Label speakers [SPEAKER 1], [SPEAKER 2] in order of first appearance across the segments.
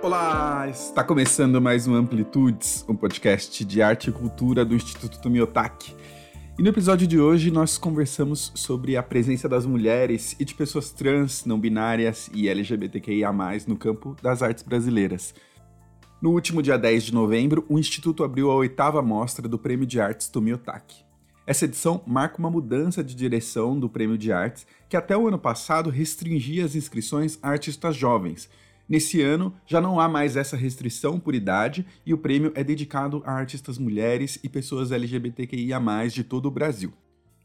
[SPEAKER 1] Olá, está começando mais um Amplitudes, um podcast de arte e cultura do Instituto Tomiotaki. E no episódio de hoje nós conversamos sobre a presença das mulheres e de pessoas trans, não binárias e LGBTQIA+, no campo das artes brasileiras. No último dia 10 de novembro, o Instituto abriu a oitava mostra do Prêmio de Artes Tomiotaki. Essa edição marca uma mudança de direção do Prêmio de Artes, que até o ano passado restringia as inscrições a artistas jovens, Nesse ano, já não há mais essa restrição por idade e o prêmio é dedicado a artistas mulheres e pessoas LGBTQIA, de todo o Brasil.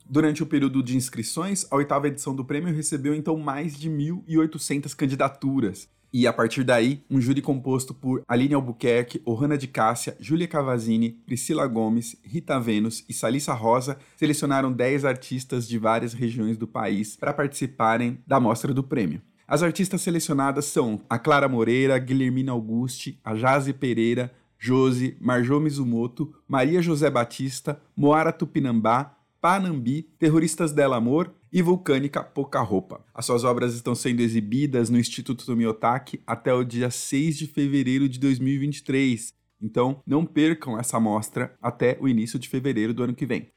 [SPEAKER 1] Durante o período de inscrições, a oitava edição do prêmio recebeu então mais de 1.800 candidaturas. E a partir daí, um júri composto por Aline Albuquerque, Ohana de Cássia, Júlia Cavazini, Priscila Gomes, Rita Vênus e Salissa Rosa selecionaram 10 artistas de várias regiões do país para participarem da mostra do prêmio. As artistas selecionadas são a Clara Moreira, Guilhermina Auguste, a Jaze Pereira, Josi, Marjô Mizumoto, Maria José Batista, Moara Tupinambá, Panambi, Terroristas del Amor e Vulcânica Pouca Roupa. As suas obras estão sendo exibidas no Instituto Tomiotaki até o dia 6 de fevereiro de 2023. Então, não percam essa mostra até o início de fevereiro do ano que vem.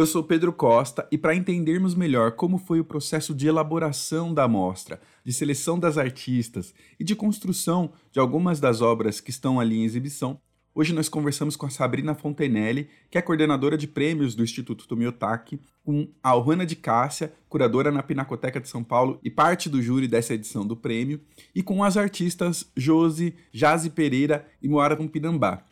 [SPEAKER 1] Eu sou Pedro Costa e para entendermos melhor como foi o processo de elaboração da amostra, de seleção das artistas e de construção de algumas das obras que estão ali em exibição, hoje nós conversamos com a Sabrina Fontenelle, que é coordenadora de prêmios do Instituto Tomiotaki, com a Alhana de Cássia, curadora na Pinacoteca de São Paulo e parte do júri dessa edição do prêmio, e com as artistas Josi, Jaze Pereira e Moara Cumpinambá.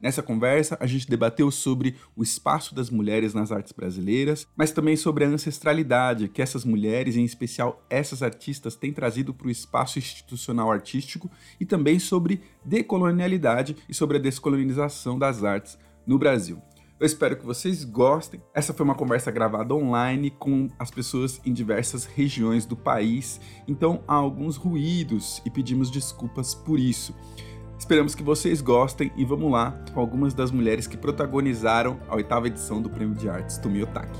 [SPEAKER 1] Nessa conversa, a gente debateu sobre o espaço das mulheres nas artes brasileiras, mas também sobre a ancestralidade que essas mulheres, em especial essas artistas, têm trazido para o espaço institucional artístico e também sobre decolonialidade e sobre a descolonização das artes no Brasil. Eu espero que vocês gostem. Essa foi uma conversa gravada online com as pessoas em diversas regiões do país, então há alguns ruídos e pedimos desculpas por isso. Esperamos que vocês gostem e vamos lá com algumas das mulheres que protagonizaram a oitava edição do Prêmio de Artes Tomiotaki.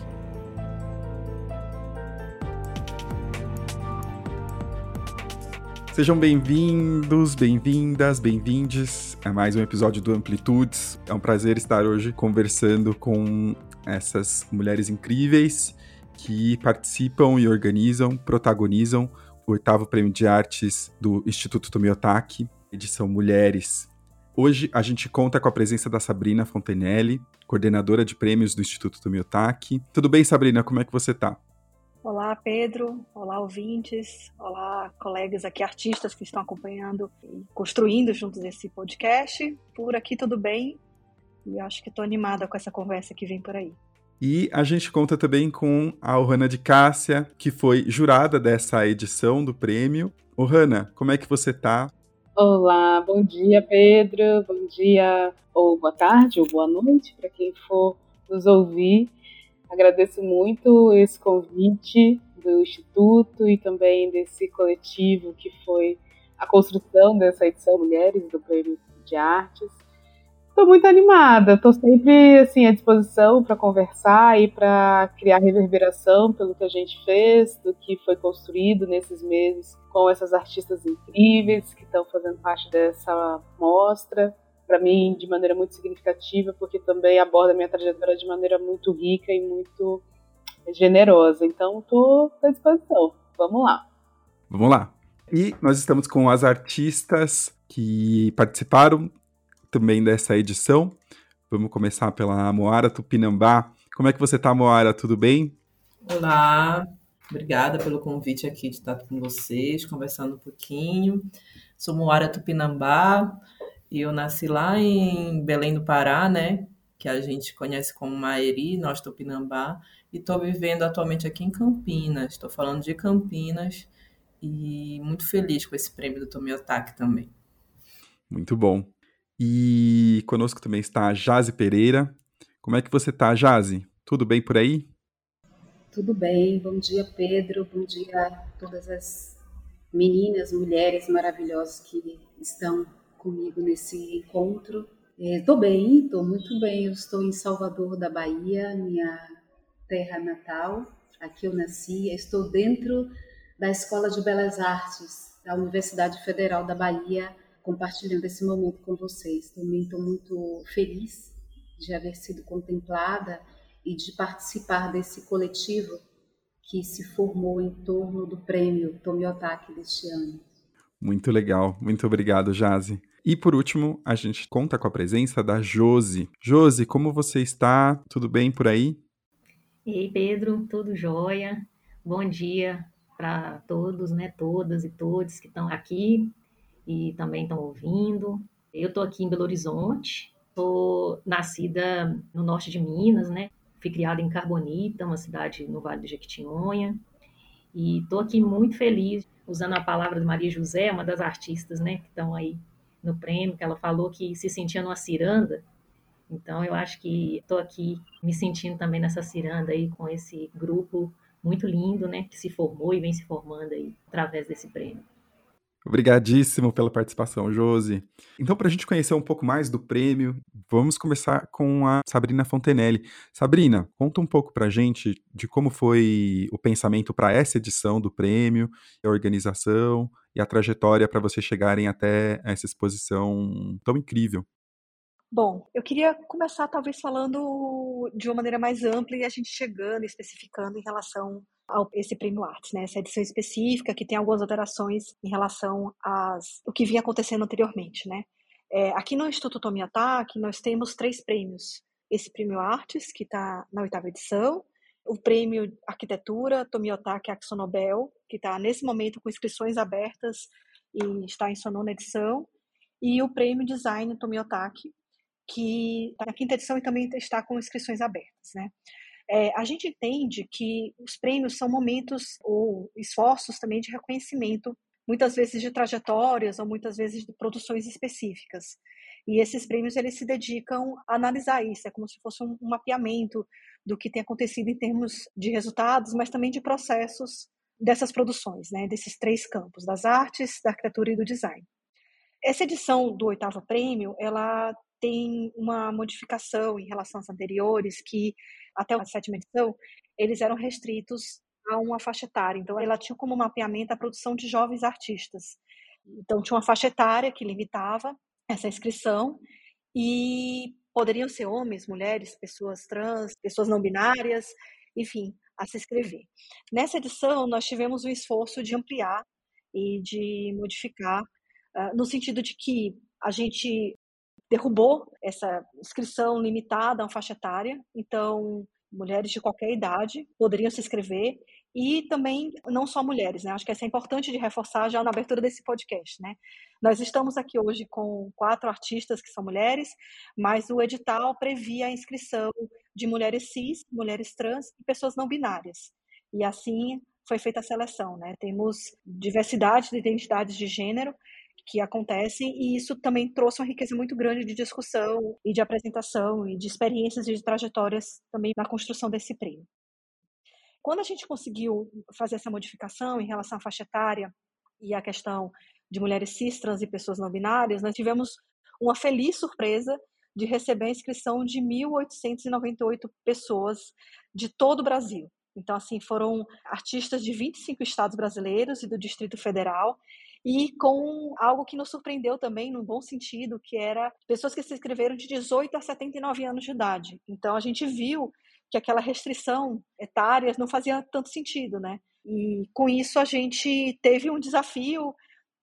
[SPEAKER 1] Sejam bem-vindos, bem-vindas, bem-vindes a mais um episódio do Amplitudes. É um prazer estar hoje conversando com essas mulheres incríveis que participam e organizam, protagonizam o oitavo Prêmio de Artes do Instituto Tomiotaki edição Mulheres. Hoje a gente conta com a presença da Sabrina Fontenelle, coordenadora de prêmios do Instituto Tomiotaki. Tudo bem, Sabrina? Como é que você está?
[SPEAKER 2] Olá, Pedro. Olá, ouvintes. Olá, colegas aqui, artistas que estão acompanhando e construindo juntos esse podcast. Por aqui tudo bem e acho que estou animada com essa conversa que vem por aí.
[SPEAKER 1] E a gente conta também com a Ohana de Cássia, que foi jurada dessa edição do prêmio. Ohana, como é que você está?
[SPEAKER 3] Olá, bom dia, Pedro. Bom dia, ou boa tarde, ou boa noite, para quem for nos ouvir. Agradeço muito esse convite do Instituto e também desse coletivo que foi a construção dessa edição Mulheres do Prêmio de Artes. Estou muito animada, estou sempre assim à disposição para conversar e para criar reverberação pelo que a gente fez, do que foi construído nesses meses com essas artistas incríveis que estão fazendo parte dessa mostra. Para mim, de maneira muito significativa, porque também aborda minha trajetória de maneira muito rica e muito generosa. Então, estou à disposição. Vamos lá.
[SPEAKER 1] Vamos lá. E nós estamos com as artistas que participaram também dessa edição. Vamos começar pela Moara Tupinambá. Como é que você está, Moara? Tudo bem?
[SPEAKER 4] Olá, Obrigada pelo convite aqui de estar com vocês, conversando um pouquinho. Sou Moara Tupinambá e eu nasci lá em Belém do Pará, né? Que a gente conhece como Maeri, nós Tupinambá. E estou vivendo atualmente aqui em Campinas. Estou falando de Campinas e muito feliz com esse prêmio do Tomiotaki também.
[SPEAKER 1] Muito bom. E conosco também está a Jaze Pereira. Como é que você está, Jaze? Tudo bem por aí?
[SPEAKER 5] Tudo bem, bom dia Pedro, bom dia a todas as meninas, mulheres maravilhosas que estão comigo nesse encontro. Estou é, bem, estou muito bem. Eu estou em Salvador da Bahia, minha terra natal. Aqui eu nasci. Estou dentro da Escola de Belas Artes da Universidade Federal da Bahia, compartilhando esse momento com vocês. Também estou muito feliz de haver sido contemplada e de participar desse coletivo que se formou em torno do prêmio Tomiotaki deste ano.
[SPEAKER 1] Muito legal, muito obrigado, Jazi. E por último, a gente conta com a presença da Josi. Josi, como você está? Tudo bem por aí?
[SPEAKER 6] Ei, Pedro, tudo jóia? Bom dia para todos, né? Todas e todos que estão aqui e também estão ouvindo. Eu estou aqui em Belo Horizonte, sou nascida no norte de Minas, né? Fui criada em Carbonita, uma cidade no Vale do Jequitinhonha. E estou aqui muito feliz, usando a palavra de Maria José, uma das artistas né, que estão aí no prêmio, que ela falou que se sentia numa ciranda. Então, eu acho que estou aqui me sentindo também nessa ciranda aí com esse grupo muito lindo, né, que se formou e vem se formando aí através desse prêmio.
[SPEAKER 1] Obrigadíssimo pela participação, Josi. Então, para a gente conhecer um pouco mais do prêmio, vamos começar com a Sabrina Fontenelle. Sabrina, conta um pouco para a gente de como foi o pensamento para essa edição do prêmio, a organização e a trajetória para vocês chegarem até essa exposição tão incrível.
[SPEAKER 2] Bom, eu queria começar talvez falando de uma maneira mais ampla e a gente chegando especificando em relação a esse prêmio Artes, né? Essa edição específica que tem algumas alterações em relação às o que vinha acontecendo anteriormente, né? É, aqui no Instituto Tomiataki nós temos três prêmios. Esse prêmio Artes que está na oitava edição, o prêmio Arquitetura Tomiotaki Axonobel que está nesse momento com inscrições abertas e está em sua nona edição, e o prêmio Design Tomiotaki que está na quinta edição e também está com inscrições abertas, né? É, a gente entende que os prêmios são momentos ou esforços também de reconhecimento, muitas vezes de trajetórias ou muitas vezes de produções específicas. E esses prêmios eles se dedicam a analisar isso, é como se fosse um, mapeamento do que tem acontecido em termos de resultados, mas também de processos dessas produções, né, desses três campos, das artes, da arquitetura e do design. Essa edição do oitavo prêmio, ela tem uma modificação em relação às anteriores, que até a sétima edição, eles eram restritos a uma faixa etária. Então, ela tinha como mapeamento a produção de jovens artistas. Então, tinha uma faixa etária que limitava essa inscrição e poderiam ser homens, mulheres, pessoas trans, pessoas não binárias, enfim, a se inscrever. Nessa edição, nós tivemos um esforço de ampliar e de modificar, uh, no sentido de que a gente derrubou essa inscrição limitada a uma faixa etária, então mulheres de qualquer idade poderiam se inscrever e também não só mulheres, né? Acho que isso é importante de reforçar já na abertura desse podcast, né? Nós estamos aqui hoje com quatro artistas que são mulheres, mas o edital previa a inscrição de mulheres cis, mulheres trans e pessoas não binárias. E assim foi feita a seleção, né? Temos diversidade de identidades de gênero que acontecem e isso também trouxe uma riqueza muito grande de discussão e de apresentação e de experiências e de trajetórias também na construção desse prêmio. Quando a gente conseguiu fazer essa modificação em relação à faixa etária e à questão de mulheres cis, trans e pessoas não binárias, nós tivemos uma feliz surpresa de receber a inscrição de 1.898 pessoas de todo o Brasil. Então, assim, foram artistas de 25 estados brasileiros e do Distrito Federal, e com algo que nos surpreendeu também, num bom sentido, que era pessoas que se inscreveram de 18 a 79 anos de idade. Então, a gente viu que aquela restrição etária não fazia tanto sentido, né? E com isso a gente teve um desafio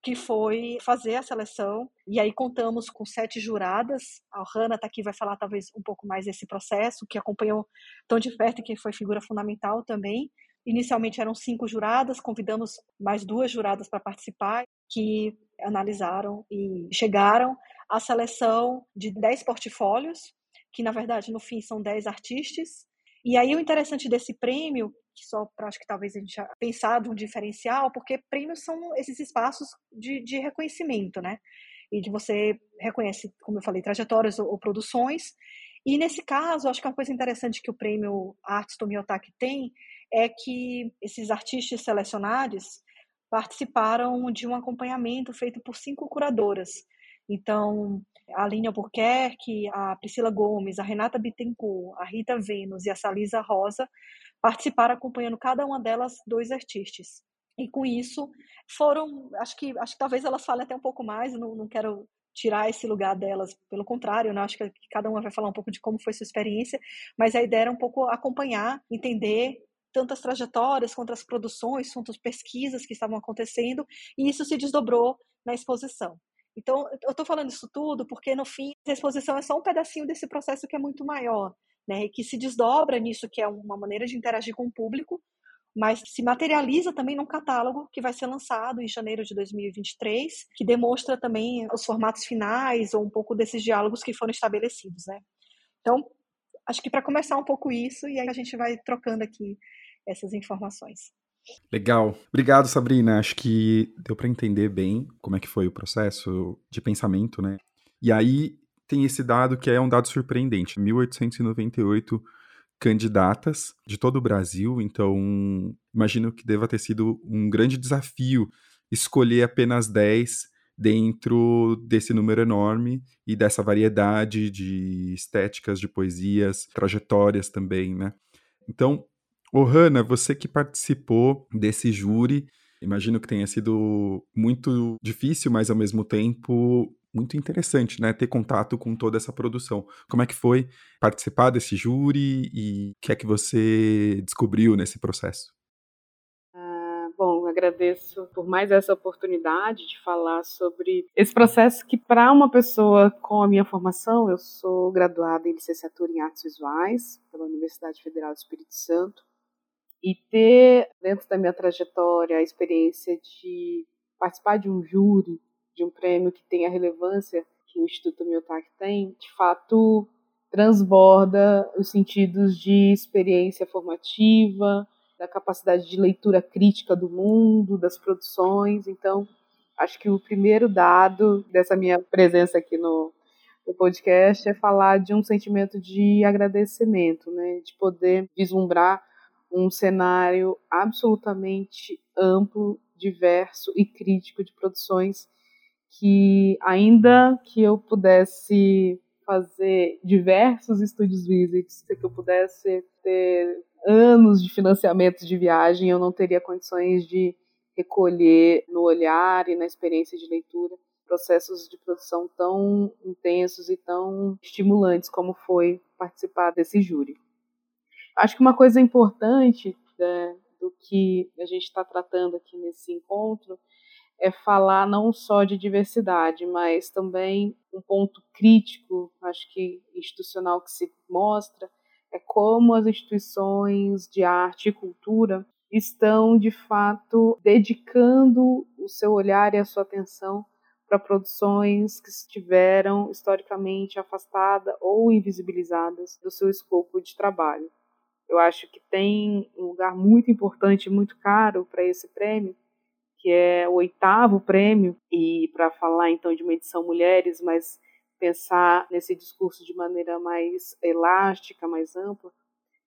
[SPEAKER 2] que foi fazer a seleção. E aí contamos com sete juradas. A Hanna está aqui, vai falar talvez um pouco mais desse processo, que acompanhou tão de perto e que foi figura fundamental também. Inicialmente eram cinco juradas, convidamos mais duas juradas para participar, que analisaram e chegaram à seleção de dez portfólios, que na verdade no fim são dez artistas. E aí o interessante desse prêmio que só para acho que talvez a gente já pensado um diferencial, porque prêmios são esses espaços de, de reconhecimento, né? E de você reconhece, como eu falei, trajetórias ou, ou produções. E nesse caso, acho que uma coisa interessante que o prêmio Artes Tomiotaki tem é que esses artistas selecionados participaram de um acompanhamento feito por cinco curadoras. Então, a Aline Albuquerque, a Priscila Gomes, a Renata Bittencourt, a Rita Vênus e a Salisa Rosa participaram acompanhando cada uma delas dois artistas. E com isso foram, acho que, acho que talvez elas falem até um pouco mais, não, não quero tirar esse lugar delas, pelo contrário, né? acho que cada uma vai falar um pouco de como foi sua experiência, mas a ideia era um pouco acompanhar, entender tantas trajetórias quanto as produções, quanto as pesquisas que estavam acontecendo, e isso se desdobrou na exposição. Então, eu estou falando isso tudo porque, no fim, a exposição é só um pedacinho desse processo que é muito maior, né, e que se desdobra nisso, que é uma maneira de interagir com o público, mas se materializa também num catálogo que vai ser lançado em janeiro de 2023, que demonstra também os formatos finais ou um pouco desses diálogos que foram estabelecidos, né? Então, acho que para começar um pouco isso e aí a gente vai trocando aqui essas informações.
[SPEAKER 1] Legal. Obrigado, Sabrina. Acho que deu para entender bem como é que foi o processo de pensamento, né? E aí tem esse dado que é um dado surpreendente. 1898 candidatas de todo o Brasil, então imagino que deva ter sido um grande desafio escolher apenas 10 dentro desse número enorme e dessa variedade de estéticas, de poesias, trajetórias também, né? Então, Ohana, você que participou desse júri, imagino que tenha sido muito difícil, mas ao mesmo tempo muito interessante, né? Ter contato com toda essa produção. Como é que foi participar desse júri e o que é que você descobriu nesse processo?
[SPEAKER 3] Ah, bom, agradeço por mais essa oportunidade de falar sobre esse processo que, para uma pessoa com a minha formação, eu sou graduada em licenciatura em artes visuais pela Universidade Federal do Espírito Santo, e ter, dentro da minha trajetória, a experiência de participar de um júri de um prêmio que tem a relevância que o Instituto Miotak tem, de fato transborda os sentidos de experiência formativa, da capacidade de leitura crítica do mundo, das produções. Então, acho que o primeiro dado dessa minha presença aqui no, no podcast é falar de um sentimento de agradecimento, né, de poder vislumbrar um cenário absolutamente amplo, diverso e crítico de produções que ainda que eu pudesse fazer diversos estúdios visits, que eu pudesse ter anos de financiamento de viagem, eu não teria condições de recolher no olhar e na experiência de leitura processos de produção tão intensos e tão estimulantes como foi participar desse júri. Acho que uma coisa importante né, do que a gente está tratando aqui nesse encontro é falar não só de diversidade, mas também um ponto crítico, acho que institucional que se mostra, é como as instituições de arte e cultura estão, de fato, dedicando o seu olhar e a sua atenção para produções que estiveram historicamente afastadas ou invisibilizadas do seu escopo de trabalho. Eu acho que tem um lugar muito importante, muito caro para esse prêmio, que é o oitavo prêmio, e para falar então de uma edição Mulheres, mas pensar nesse discurso de maneira mais elástica, mais ampla,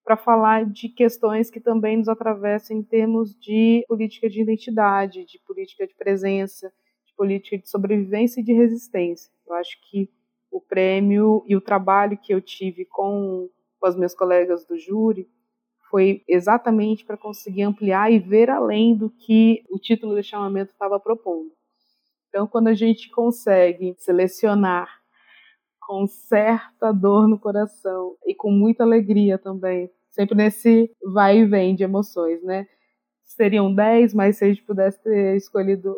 [SPEAKER 3] para falar de questões que também nos atravessam em termos de política de identidade, de política de presença, de política de sobrevivência e de resistência. Eu acho que o prêmio e o trabalho que eu tive com, com as minhas colegas do júri foi exatamente para conseguir ampliar e ver além do que o título de chamamento estava propondo. Então, quando a gente consegue selecionar com certa dor no coração e com muita alegria também, sempre nesse vai e vem de emoções, né? Seriam 10, mas se a gente pudesse ter escolhido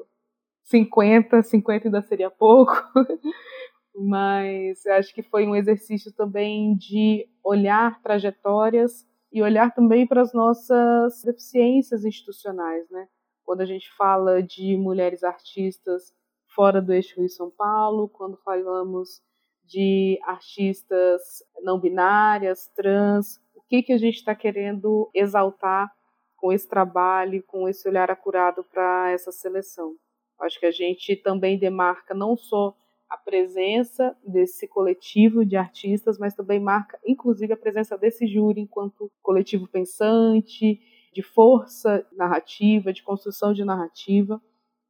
[SPEAKER 3] 50, 50 ainda seria pouco. mas acho que foi um exercício também de olhar trajetórias e olhar também para as nossas deficiências institucionais, né? Quando a gente fala de mulheres artistas fora do eixo Rio-São Paulo, quando falamos de artistas não binárias, trans, o que, que a gente está querendo exaltar com esse trabalho, com esse olhar acurado para essa seleção. Acho que a gente também demarca não só a presença desse coletivo de artistas, mas também marca, inclusive, a presença desse júri enquanto coletivo pensante, de força narrativa, de construção de narrativa.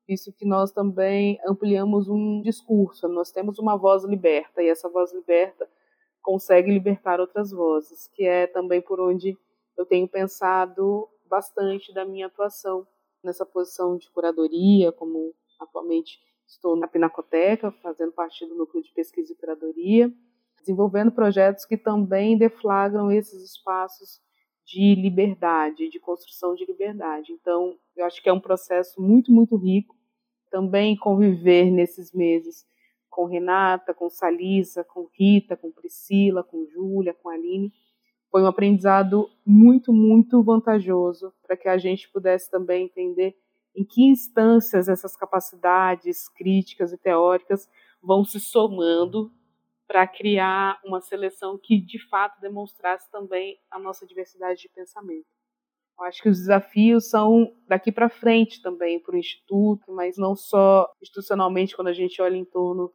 [SPEAKER 3] Isso que nós também ampliamos um discurso, nós temos uma voz liberta, e essa voz liberta consegue libertar outras vozes, que é também por onde eu tenho pensado bastante da minha atuação nessa posição de curadoria, como atualmente estou na Pinacoteca, fazendo parte do núcleo de pesquisa e curadoria, desenvolvendo projetos que também deflagram esses espaços de liberdade, de construção de liberdade. Então, eu acho que é um processo muito, muito rico. Também conviver nesses meses com Renata, com Salisa, com Rita, com Priscila, com Júlia, com Aline, foi um aprendizado muito, muito vantajoso para que a gente pudesse também entender em que instâncias essas capacidades críticas e teóricas vão se somando para criar uma seleção que de fato demonstrasse também a nossa diversidade de pensamento. Eu acho que os desafios são daqui para frente também para o Instituto, mas não só institucionalmente, quando a gente olha em torno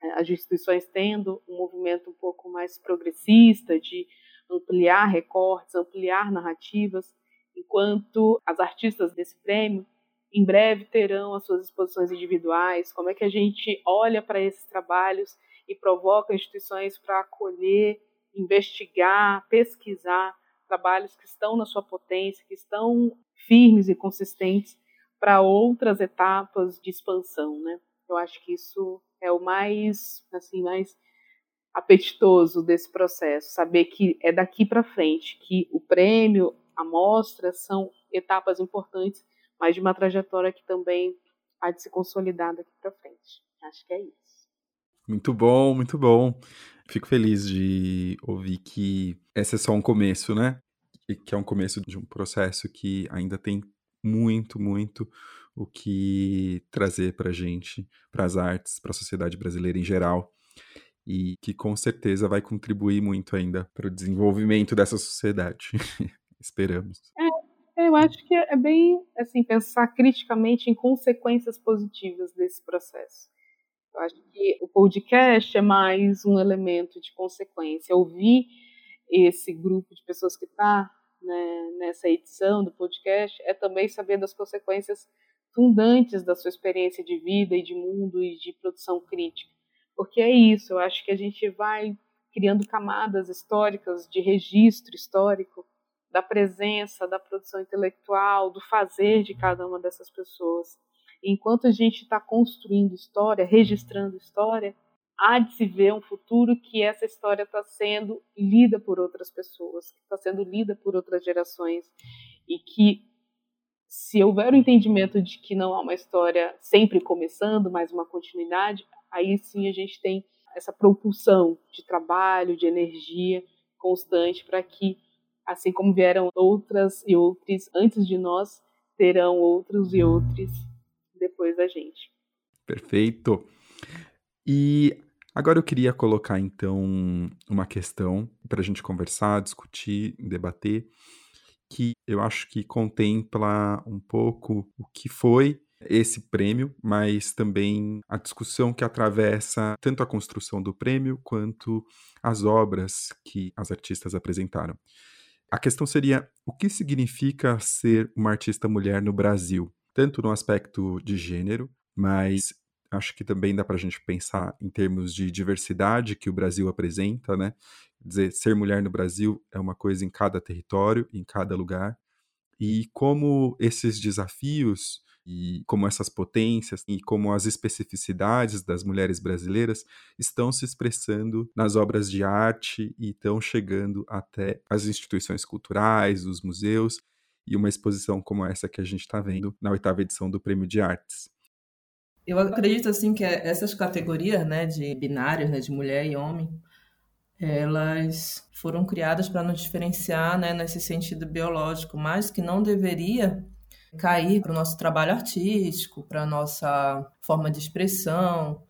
[SPEAKER 3] é, as instituições tendo um movimento um pouco mais progressista de ampliar recortes, ampliar narrativas, enquanto as artistas desse prêmio em breve terão as suas exposições individuais, como é que a gente olha para esses trabalhos e provoca instituições para acolher, investigar, pesquisar trabalhos que estão na sua potência, que estão firmes e consistentes para outras etapas de expansão, né? Eu acho que isso é o mais, assim, mais apetitoso desse processo, saber que é daqui para frente, que o prêmio, a mostra são etapas importantes, mas de uma trajetória que também há de se consolidar daqui para frente. Acho que é isso.
[SPEAKER 1] Muito bom, muito bom. Fico feliz de ouvir que esse é só um começo, né? E que é um começo de um processo que ainda tem muito, muito o que trazer para a gente, para as artes, para a sociedade brasileira em geral, e que com certeza vai contribuir muito ainda para o desenvolvimento dessa sociedade. Esperamos.
[SPEAKER 3] É, eu acho que é bem assim pensar criticamente em consequências positivas desse processo. Eu acho que o podcast é mais um elemento de consequência. Ouvir esse grupo de pessoas que está né, nessa edição do podcast é também saber das consequências fundantes da sua experiência de vida e de mundo e de produção crítica. Porque é isso, eu acho que a gente vai criando camadas históricas de registro histórico da presença, da produção intelectual, do fazer de cada uma dessas pessoas. Enquanto a gente está construindo história, registrando história, há de se ver um futuro que essa história está sendo lida por outras pessoas, está sendo lida por outras gerações e que se houver o entendimento de que não há uma história sempre começando, mas uma continuidade, aí sim a gente tem essa propulsão de trabalho, de energia constante para que, assim como vieram outras e outros antes de nós, terão outros e outros depois da gente.
[SPEAKER 1] Perfeito. E agora eu queria colocar então uma questão para a gente conversar, discutir, debater que eu acho que contempla um pouco o que foi esse prêmio, mas também a discussão que atravessa tanto a construção do prêmio quanto as obras que as artistas apresentaram. A questão seria o que significa ser uma artista mulher no Brasil, tanto no aspecto de gênero, mas acho que também dá para a gente pensar em termos de diversidade que o Brasil apresenta, né? dizer, ser mulher no Brasil é uma coisa em cada território, em cada lugar, e como esses desafios e como essas potências e como as especificidades das mulheres brasileiras estão se expressando nas obras de arte e estão chegando até as instituições culturais, os museus e uma exposição como essa que a gente está vendo na oitava edição do Prêmio de Artes.
[SPEAKER 4] Eu acredito assim que essas categorias, né, de binárias, né, de mulher e homem, elas foram criadas para nos diferenciar né, nesse sentido biológico, mas que não deveria cair para o nosso trabalho artístico, para a nossa forma de expressão.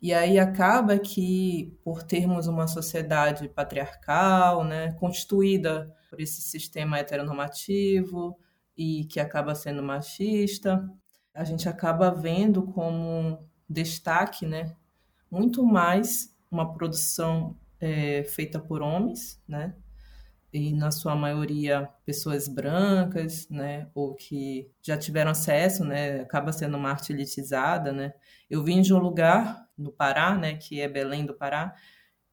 [SPEAKER 4] E aí acaba que, por termos uma sociedade patriarcal, né, constituída por esse sistema heteronormativo e que acaba sendo machista, a gente acaba vendo como destaque né, muito mais uma produção é, feita por homens, né? E na sua maioria pessoas brancas, né? Ou que já tiveram acesso, né? Acaba sendo uma arte elitizada, né? Eu vim de um lugar no Pará, né? Que é Belém do Pará,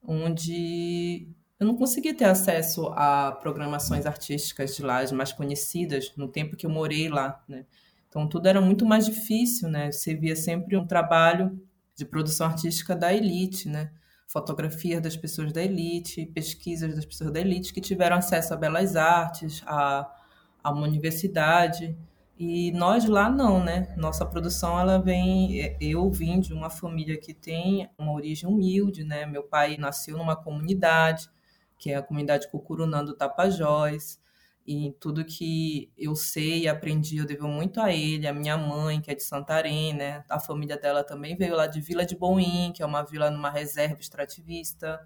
[SPEAKER 4] onde eu não consegui ter acesso a programações artísticas de lá, as mais conhecidas, no tempo que eu morei lá, né? Então tudo era muito mais difícil, né? Você via sempre um trabalho de produção artística da elite, né? Fotografias das pessoas da elite, pesquisas das pessoas da elite que tiveram acesso a belas artes, a, a uma universidade. E nós lá não, né? Nossa produção ela vem, eu vim de uma família que tem uma origem humilde, né? Meu pai nasceu numa comunidade, que é a comunidade Cucurunã do Tapajós. E tudo que eu sei e aprendi, eu devo muito a ele, a minha mãe, que é de Santarém, né? A família dela também veio lá de Vila de Boim, que é uma vila numa reserva extrativista,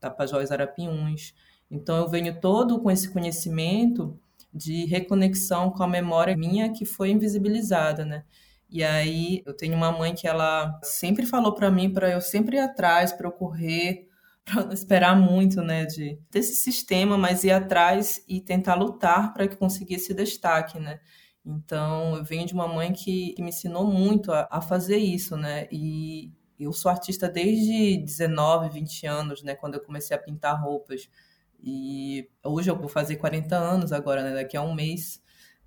[SPEAKER 4] Tapajós Arapiuns. Então eu venho todo com esse conhecimento de reconexão com a memória minha que foi invisibilizada, né? E aí eu tenho uma mãe que ela sempre falou para mim para eu sempre ir atrás, para eu correr, para não esperar muito, né, de desse sistema, mas ir atrás e tentar lutar para que conseguisse destaque, né? Então, eu venho de uma mãe que, que me ensinou muito a, a, fazer isso, né? E eu sou artista desde 19, 20 anos, né, quando eu comecei a pintar roupas. E hoje eu vou fazer 40 anos agora, né, daqui a um mês.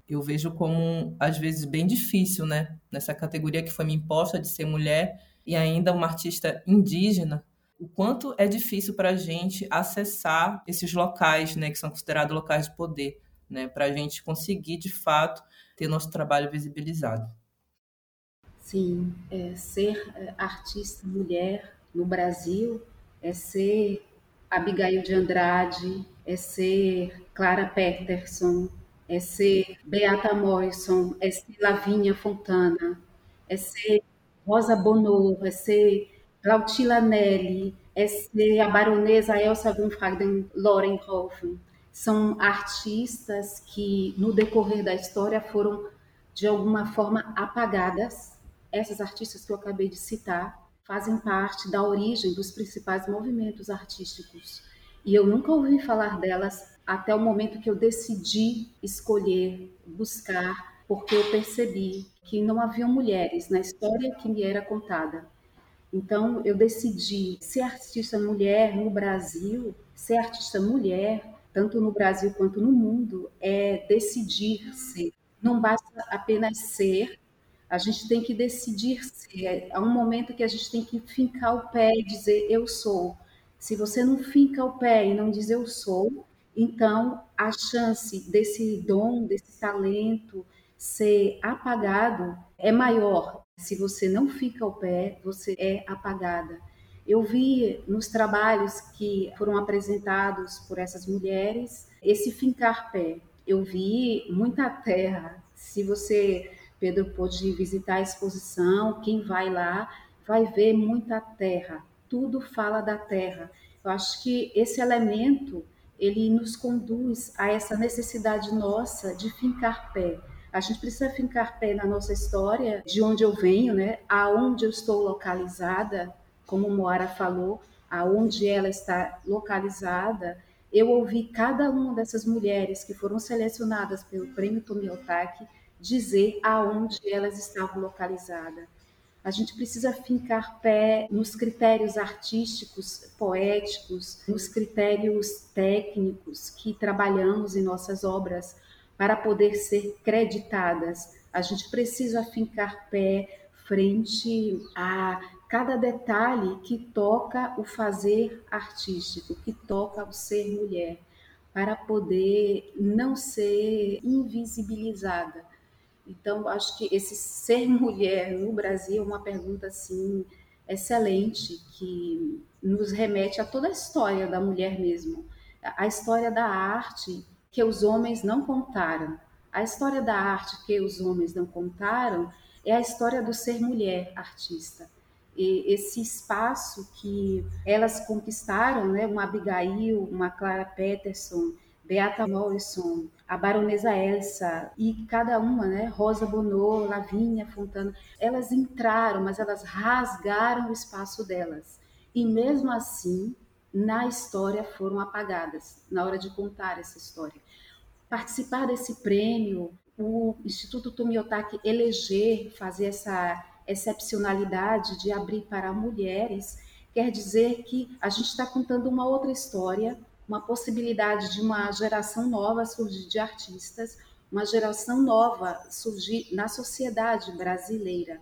[SPEAKER 4] Eu vejo como, às vezes, bem difícil, né? Nessa categoria que foi me imposta de ser mulher e ainda uma artista indígena, o quanto é difícil para a gente acessar esses locais, né, que são considerados locais de poder, né, para a gente conseguir de fato ter nosso trabalho visibilizado.
[SPEAKER 5] Sim, é, ser é, artista mulher no Brasil é ser Abigail de Andrade, é ser Clara Peterson, é ser Beata Morrison, é ser Lavínia Fontana, é ser Rosa Bonheur, é ser Plautila Nelly, a baronesa Elsa von Fragen Lorenhofen. São artistas que, no decorrer da história, foram, de alguma forma, apagadas. Essas artistas que eu acabei de citar fazem parte da origem dos principais movimentos artísticos. E eu nunca ouvi falar delas até o momento que eu decidi escolher, buscar, porque eu percebi que não haviam mulheres na história que me era contada. Então, eu decidi ser artista mulher no Brasil, ser artista mulher, tanto no Brasil quanto no mundo, é decidir ser. Não basta apenas ser, a gente tem que decidir ser. Há um momento que a gente tem que fincar o pé e dizer eu sou. Se você não finca o pé e não diz eu sou, então a chance desse dom, desse talento ser apagado é maior. Se você não fica ao pé, você é apagada. Eu vi nos trabalhos que foram apresentados por essas mulheres esse fincar pé. Eu vi muita terra. Se você, Pedro, pôde visitar a exposição, quem vai lá vai ver muita terra. Tudo fala da terra. Eu acho que esse elemento ele nos conduz a essa necessidade nossa de fincar pé a gente precisa fincar pé na nossa história, de onde eu venho, né? Aonde eu estou localizada, como Moara falou, aonde ela está localizada. Eu ouvi cada uma dessas mulheres que foram selecionadas pelo Prêmio Tomiotaki dizer aonde elas estavam localizadas. A gente precisa fincar pé nos critérios artísticos, poéticos, nos critérios técnicos que trabalhamos em nossas obras para poder ser creditadas. A gente precisa fincar pé frente a cada detalhe que toca o fazer artístico, que toca o ser mulher, para poder não ser invisibilizada. Então, acho que esse ser mulher no Brasil é uma pergunta assim excelente que nos remete a toda a história da mulher mesmo, a história da arte que os homens não contaram. A história da arte que os homens não contaram é a história do ser mulher artista. E esse espaço que elas conquistaram, né, uma Abigail, uma Clara Peterson, Beata Morrison, a baronesa Elsa e cada uma, né, Rosa Bonheur, Lavínia Fontana, elas entraram, mas elas rasgaram o espaço delas. E mesmo assim, na história foram apagadas na hora de contar essa história. Participar desse prêmio, o Instituto Tomiotaki eleger, fazer essa excepcionalidade de abrir para mulheres, quer dizer que a gente está contando uma outra história, uma possibilidade de uma geração nova surgir de artistas, uma geração nova surgir na sociedade brasileira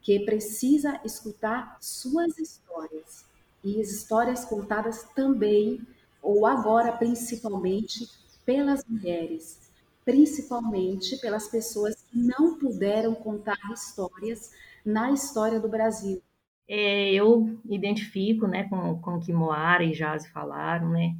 [SPEAKER 5] que precisa escutar suas histórias e as histórias contadas também ou agora principalmente pelas mulheres, principalmente pelas pessoas que não puderam contar histórias na história do Brasil.
[SPEAKER 6] É, eu identifico né, com, com o que Moara e Jazzy falaram, né?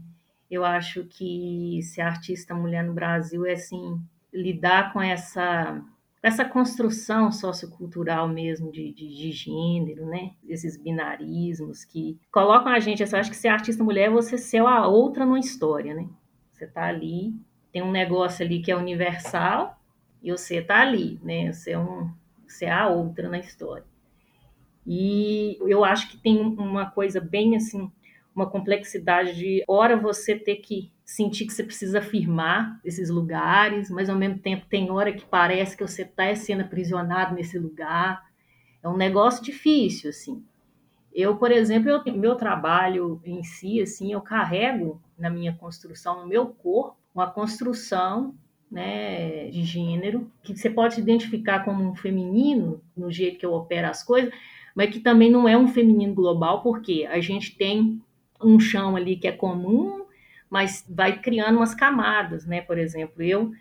[SPEAKER 6] Eu acho que ser artista mulher no Brasil é assim, lidar com essa essa construção sociocultural mesmo de, de, de, gênero, né? Esses binarismos que colocam a gente. Eu acho que ser artista mulher é você ser a outra numa história, né? Você tá ali, tem um negócio ali que é universal e você tá ali, né? Você é, um, você é a outra na história. E eu acho que tem uma coisa bem assim, uma complexidade de hora você ter que sentir que você precisa afirmar esses lugares, mas ao mesmo tempo tem hora que parece que você está sendo aprisionado nesse lugar. É um negócio difícil, assim. Eu, por exemplo, eu, meu trabalho em si, assim, eu carrego na minha construção, no meu corpo, uma construção né, de gênero, que você pode identificar como um feminino, no jeito que eu opero as coisas, mas que também não é um feminino global, porque a gente tem um chão ali que é comum mas vai criando umas camadas, né? Por exemplo, eu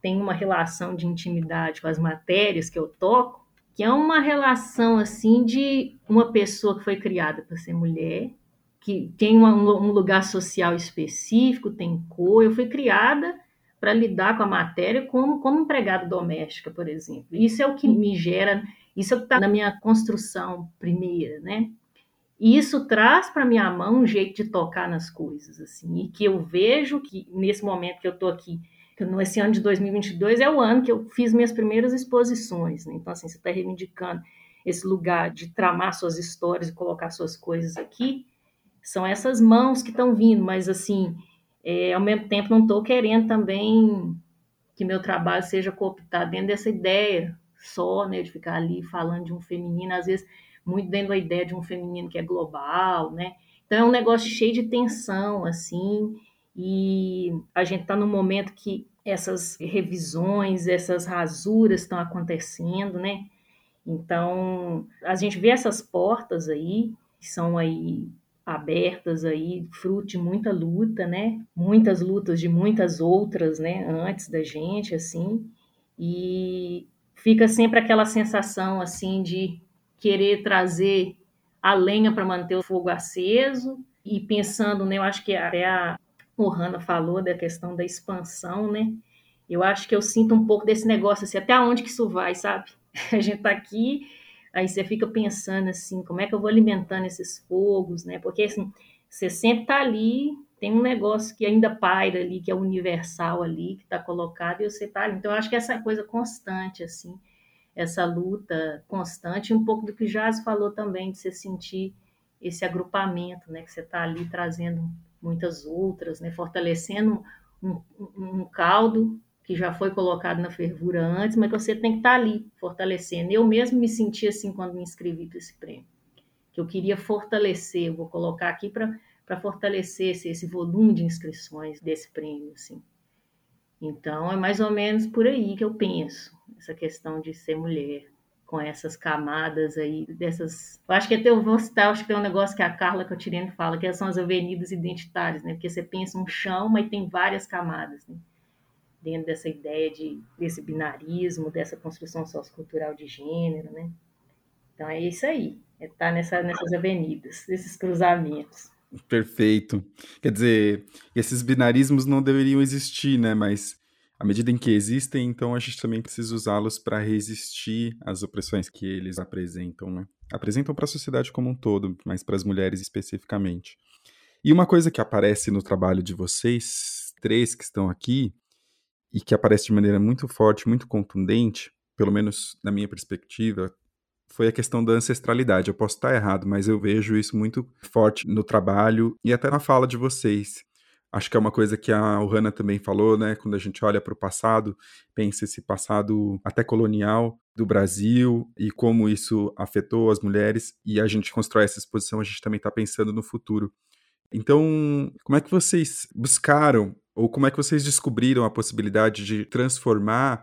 [SPEAKER 6] tenho uma relação de intimidade com as matérias que eu toco, que é uma relação assim de uma pessoa que foi criada para ser mulher, que tem um, um lugar social específico, tem cor. Eu fui criada para lidar com a matéria como, como empregada doméstica, por exemplo. Isso é o que me gera, isso é o que está na minha construção primeira, né? E isso traz para minha mão um jeito de tocar nas coisas, assim, e que eu vejo que nesse momento que eu estou aqui, nesse ano de 2022 é o ano que eu fiz minhas primeiras exposições, né? Então, assim, você está reivindicando esse lugar de tramar suas histórias e colocar suas coisas aqui, são essas mãos que estão vindo, mas, assim, é, ao mesmo tempo não estou querendo também que meu trabalho seja cooptado dentro dessa ideia só, né, de ficar ali falando de um feminino, às vezes muito dentro da ideia de um feminino que é global, né? Então é um negócio cheio de tensão, assim, e a gente está num momento que essas revisões, essas rasuras estão acontecendo, né? Então, a gente vê essas portas aí, que são aí abertas aí, fruto de muita luta, né? Muitas lutas de muitas outras, né? Antes da gente, assim. E fica sempre aquela sensação, assim, de querer trazer a lenha para manter o fogo aceso e pensando, né, eu acho que até a Ohana falou da questão da expansão, né? Eu acho que eu sinto um pouco desse negócio assim, até onde que isso vai, sabe? A gente tá aqui, aí você fica pensando assim, como é que eu vou alimentando esses fogos, né? Porque assim, você sempre tá ali, tem um negócio que ainda paira ali, que é universal ali, que está colocado, e você tá ali. Então, eu acho que essa coisa constante, assim, essa luta constante, um pouco do que Jazz falou também, de você sentir esse agrupamento, né, que você está ali trazendo muitas outras, né, fortalecendo um, um, caldo que já foi colocado na fervura antes, mas que você tem que estar tá ali fortalecendo. Eu mesmo me senti assim quando me inscrevi para esse prêmio, que eu queria fortalecer, vou colocar aqui para fortalecer esse, esse volume de inscrições desse prêmio, assim. Então, é mais ou menos por aí que eu penso essa questão de ser mulher, com essas camadas aí, dessas. Eu acho que até eu vou citar, acho que tem um negócio que a Carla Cotirene fala, que são as avenidas identitárias, né? Porque você pensa um chão, mas tem várias camadas, né? Dentro dessa ideia de, desse binarismo, dessa construção sociocultural de gênero, né? Então é isso aí, é estar tá nessa, nessas avenidas, esses cruzamentos.
[SPEAKER 1] Perfeito. Quer dizer, esses binarismos não deveriam existir, né? Mas à medida em que existem, então a gente também precisa usá-los para resistir às opressões que eles apresentam, né? Apresentam para a sociedade como um todo, mas para as mulheres especificamente. E uma coisa que aparece no trabalho de vocês, três que estão aqui, e que aparece de maneira muito forte, muito contundente, pelo menos na minha perspectiva, foi a questão da ancestralidade. Eu posso estar errado, mas eu vejo isso muito forte no trabalho e até na fala de vocês. Acho que é uma coisa que a Ohana também falou, né? Quando a gente olha para o passado, pensa esse passado até colonial do Brasil e como isso afetou as mulheres, e a gente constrói essa exposição, a gente também está pensando no futuro. Então, como é que vocês buscaram ou como é que vocês descobriram a possibilidade de transformar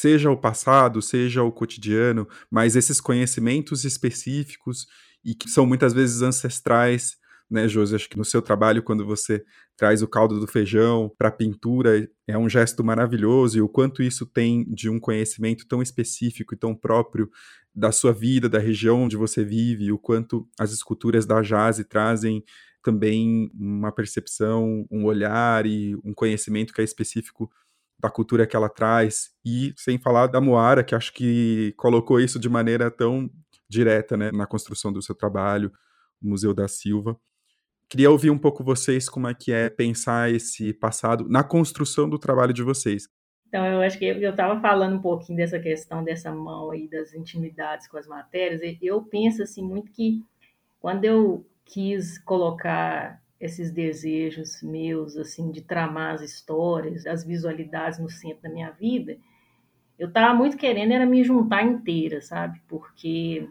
[SPEAKER 1] seja o passado, seja o cotidiano, mas esses conhecimentos específicos e que são muitas vezes ancestrais, né, Josi? Acho que no seu trabalho, quando você traz o caldo do feijão para a pintura, é um gesto maravilhoso e o quanto isso tem de um conhecimento tão específico e tão próprio da sua vida, da região onde você vive, o quanto as esculturas da Jazz trazem também uma percepção, um olhar e um conhecimento que é específico da cultura que ela traz, e sem falar da Moara, que acho que colocou isso de maneira tão direta né, na construção do seu trabalho, o Museu da Silva. Queria ouvir um pouco vocês como é que é pensar esse passado na construção do trabalho de vocês.
[SPEAKER 6] Então, eu acho que eu estava falando um pouquinho dessa questão dessa mão aí das intimidades com as matérias. Eu penso assim muito que quando eu quis colocar esses desejos meus, assim, de tramar as histórias, as visualidades no centro da minha vida, eu estava muito querendo era me juntar inteira, sabe? Porque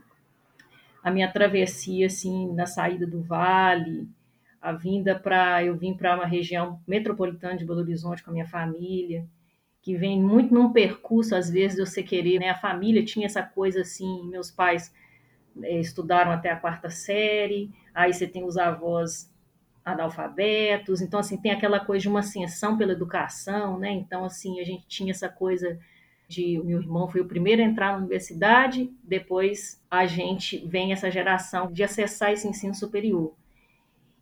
[SPEAKER 6] a minha travessia, assim, na saída do vale, a vinda para... Eu vim para uma região metropolitana de Belo Horizonte com a minha família, que vem muito num percurso, às vezes, de você querer, né? A família tinha essa coisa, assim, meus pais é, estudaram até a quarta série, aí você tem os avós analfabetos, então assim tem aquela coisa de uma ascensão pela educação, né? Então assim a gente tinha essa coisa de meu irmão foi o primeiro a entrar na universidade, depois a gente vem essa geração de acessar esse ensino superior.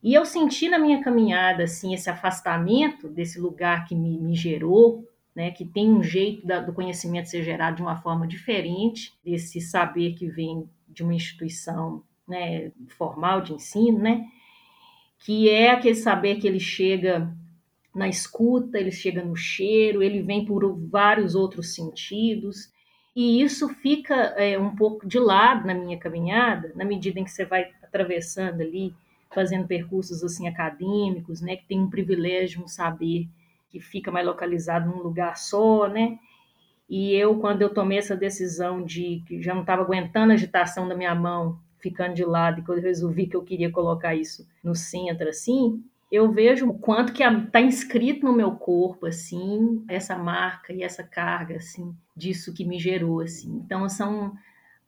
[SPEAKER 6] E eu senti na minha caminhada assim esse afastamento desse lugar que me, me gerou, né? Que tem um jeito da, do conhecimento ser gerado de uma forma diferente desse saber que vem de uma instituição né, formal de ensino, né? Que é aquele saber que ele chega na escuta, ele chega no cheiro, ele vem por vários outros sentidos, e isso fica é, um pouco de lado na minha caminhada, na medida em que você vai atravessando ali, fazendo percursos assim acadêmicos, né, que tem um privilégio, um saber que fica mais localizado num lugar só, né? E eu, quando eu tomei essa decisão de que já não estava aguentando a agitação da minha mão ficando de lado, e quando eu resolvi que eu queria colocar isso no centro, assim, eu vejo o quanto que está inscrito no meu corpo, assim, essa marca e essa carga, assim, disso que me gerou, assim. Então, são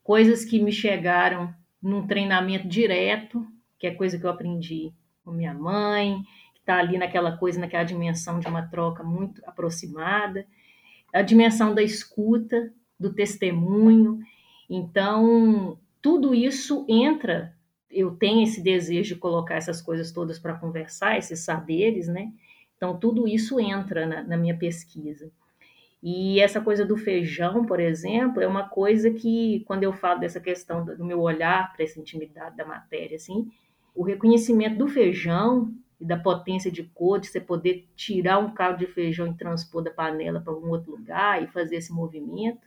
[SPEAKER 6] coisas que me chegaram num treinamento direto, que é coisa que eu aprendi com minha mãe, que está ali naquela coisa, naquela dimensão de uma troca muito aproximada, a dimensão da escuta, do testemunho. Então, tudo isso entra. Eu tenho esse desejo de colocar essas coisas todas para conversar, esses saberes, né? Então, tudo isso entra na, na minha pesquisa. E essa coisa do feijão, por exemplo, é uma coisa que, quando eu falo dessa questão do meu olhar para essa intimidade da matéria, assim, o reconhecimento do feijão e da potência de cor, de você poder tirar um caldo de feijão e transpor da panela para algum outro lugar e fazer esse movimento,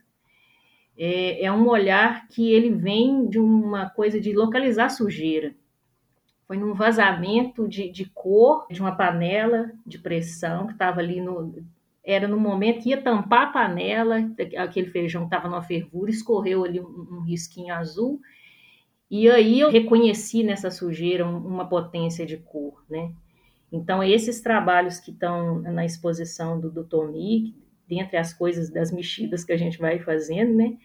[SPEAKER 6] é, é um olhar que ele vem de uma coisa de localizar sujeira. Foi num vazamento de, de cor de uma panela de pressão que estava ali no. Era no momento que ia tampar a panela, aquele feijão estava numa fervura, escorreu ali um, um risquinho azul, e aí eu reconheci nessa sujeira uma potência de cor, né? Então, esses trabalhos que estão na exposição do, do Tomi, dentre as coisas das mexidas que a gente vai fazendo, né?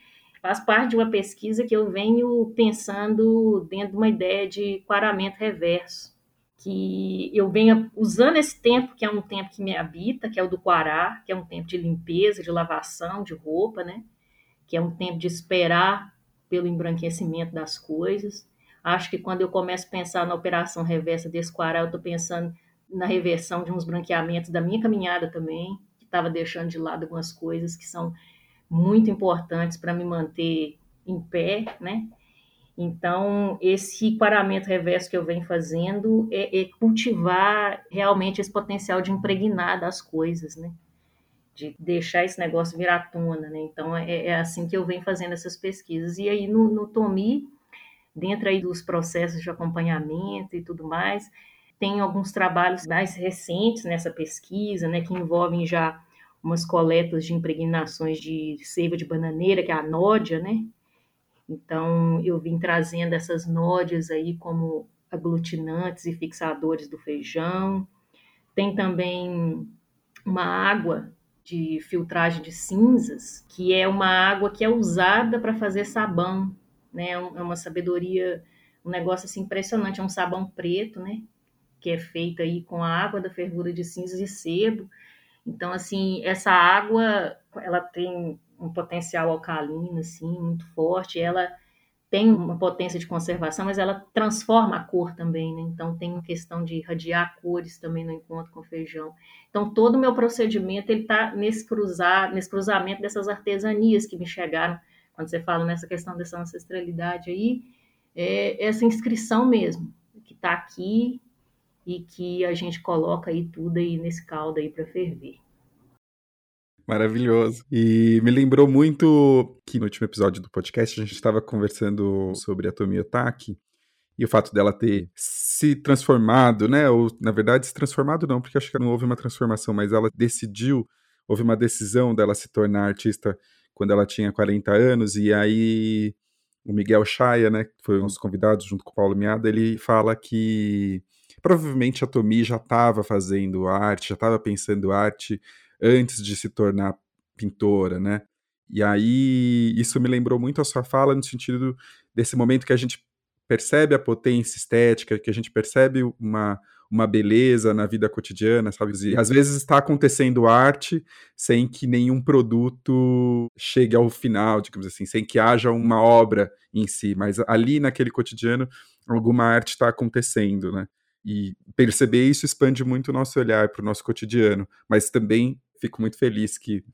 [SPEAKER 6] Faz parte de uma pesquisa que eu venho pensando dentro de uma ideia de quaramento reverso, que eu venho usando esse tempo, que é um tempo que me habita, que é o do quará, que é um tempo de limpeza, de lavação, de roupa, né? Que é um tempo de esperar pelo embranquecimento das coisas. Acho que quando eu começo a pensar na operação reversa desse quará, eu estou pensando na reversão de uns branqueamentos da minha caminhada também, estava deixando de lado algumas coisas que são muito importantes para me manter em pé, né? Então, esse paramento reverso que eu venho fazendo é, é, cultivar realmente esse potencial de impregnar das coisas, né? De deixar esse negócio virar tona, né? Então, é, é assim que eu venho fazendo essas pesquisas. E aí, no, no Tomi, dentro aí dos processos de acompanhamento e tudo mais, tem alguns trabalhos mais recentes nessa pesquisa, né? Que envolvem já umas coletas de impregnações de seiva de bananeira, que é a nódia, né? Então, eu vim trazendo essas nódias aí como aglutinantes e fixadores do feijão. Tem também uma água de filtragem de cinzas, que é uma água que é usada para fazer sabão, né? É, é uma sabedoria, um negócio assim impressionante, é um sabão preto, né? Que é feito aí com a água da fervura de cinzas e sebo. Então, assim, essa água, ela tem um potencial alcalino, assim, muito forte, ela tem uma potência de conservação, mas ela transforma a cor também, né? Então tem uma questão de irradiar cores também no encontro com feijão. Então todo o meu procedimento ele está nesse cruzar, nesse cruzamento dessas artesanias que me chegaram quando você fala nessa questão dessa ancestralidade aí, é essa inscrição mesmo que está aqui e que a gente coloca aí tudo aí nesse caldo aí para ferver.
[SPEAKER 1] Maravilhoso. E me lembrou muito que no último episódio do podcast a gente estava conversando sobre a Tomi Otaki e o fato dela ter se transformado, né? Ou, na verdade, se transformado não, porque acho que não houve uma transformação, mas ela decidiu, houve uma decisão dela se tornar artista quando ela tinha 40 anos, e aí o Miguel Chaya, né, que foi um dos convidados junto com o Paulo Miada, ele fala que provavelmente a Tomi já estava fazendo arte, já estava pensando arte antes de se tornar pintora, né? E aí isso me lembrou muito a sua fala no sentido desse momento que a gente percebe a potência estética, que a gente percebe uma, uma beleza na vida cotidiana, sabe? E às vezes está acontecendo arte sem que nenhum produto chegue ao final, digamos assim, sem que haja uma obra em si, mas ali naquele cotidiano alguma arte está acontecendo, né? E perceber isso expande muito o nosso olhar para o nosso cotidiano, mas também fico muito feliz que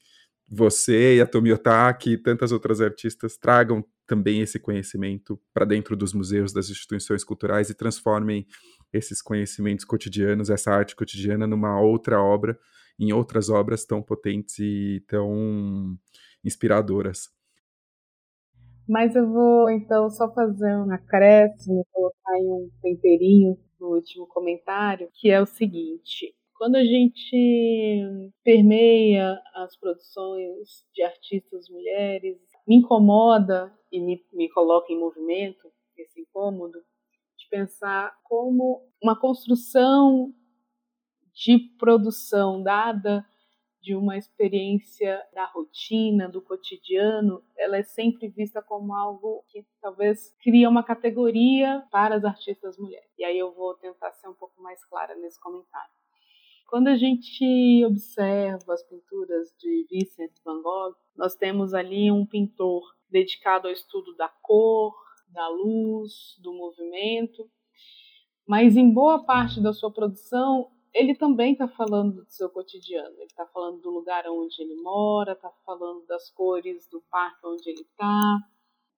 [SPEAKER 1] você e a Tomi Otaki e tantas outras artistas tragam também esse conhecimento para dentro dos museus, das instituições culturais e transformem esses conhecimentos cotidianos, essa arte cotidiana, numa outra obra, em outras obras tão potentes e tão inspiradoras.
[SPEAKER 3] Mas eu vou então só fazer um acréscimo, colocar aí um temperinho no último comentário, que é o seguinte: quando a gente permeia as produções de artistas mulheres, me incomoda e me, me coloca em movimento esse incômodo de pensar como uma construção de produção dada de uma experiência da rotina, do cotidiano, ela é sempre vista como algo que talvez cria uma categoria para as artistas mulheres. E aí eu vou tentar ser um pouco mais clara nesse comentário. Quando a gente observa as pinturas de Vincent van Gogh, nós temos ali um pintor dedicado ao estudo da cor, da luz, do movimento, mas em boa parte da sua produção ele também está falando do seu cotidiano. Ele está falando do lugar onde ele mora, está falando das cores do parque onde ele está,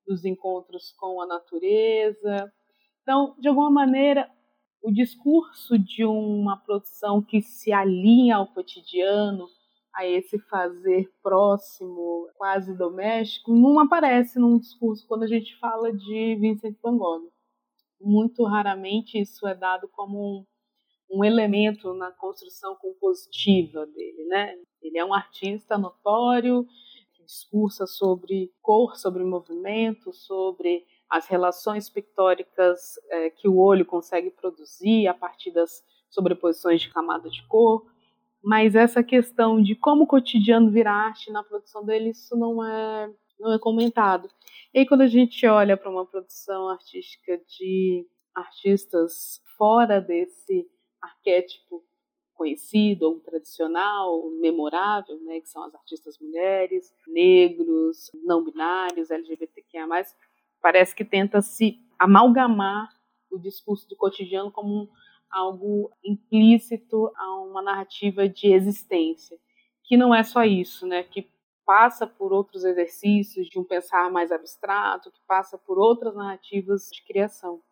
[SPEAKER 3] dos encontros com a natureza. Então, de alguma maneira, o discurso de uma produção que se alinha ao cotidiano, a esse fazer próximo, quase doméstico, não aparece num discurso quando a gente fala de Vincent van Gogh. Muito raramente isso é dado como um um elemento na construção compositiva dele, né? Ele é um artista notório que discursa sobre cor, sobre movimento, sobre as relações pictóricas é, que o olho consegue produzir a partir das sobreposições de camada de cor. Mas essa questão de como o cotidiano vira arte na produção dele, isso não é não é comentado. E aí, quando a gente olha para uma produção artística de artistas fora desse arquétipo conhecido ou tradicional, memorável, né, que são as artistas mulheres, negros, não binários, LGBTQIA+, parece que tenta se amalgamar o discurso do cotidiano como um, algo implícito a uma narrativa de existência, que não é só isso, né, que passa por outros exercícios de um pensar mais abstrato, que passa por outras narrativas de criação.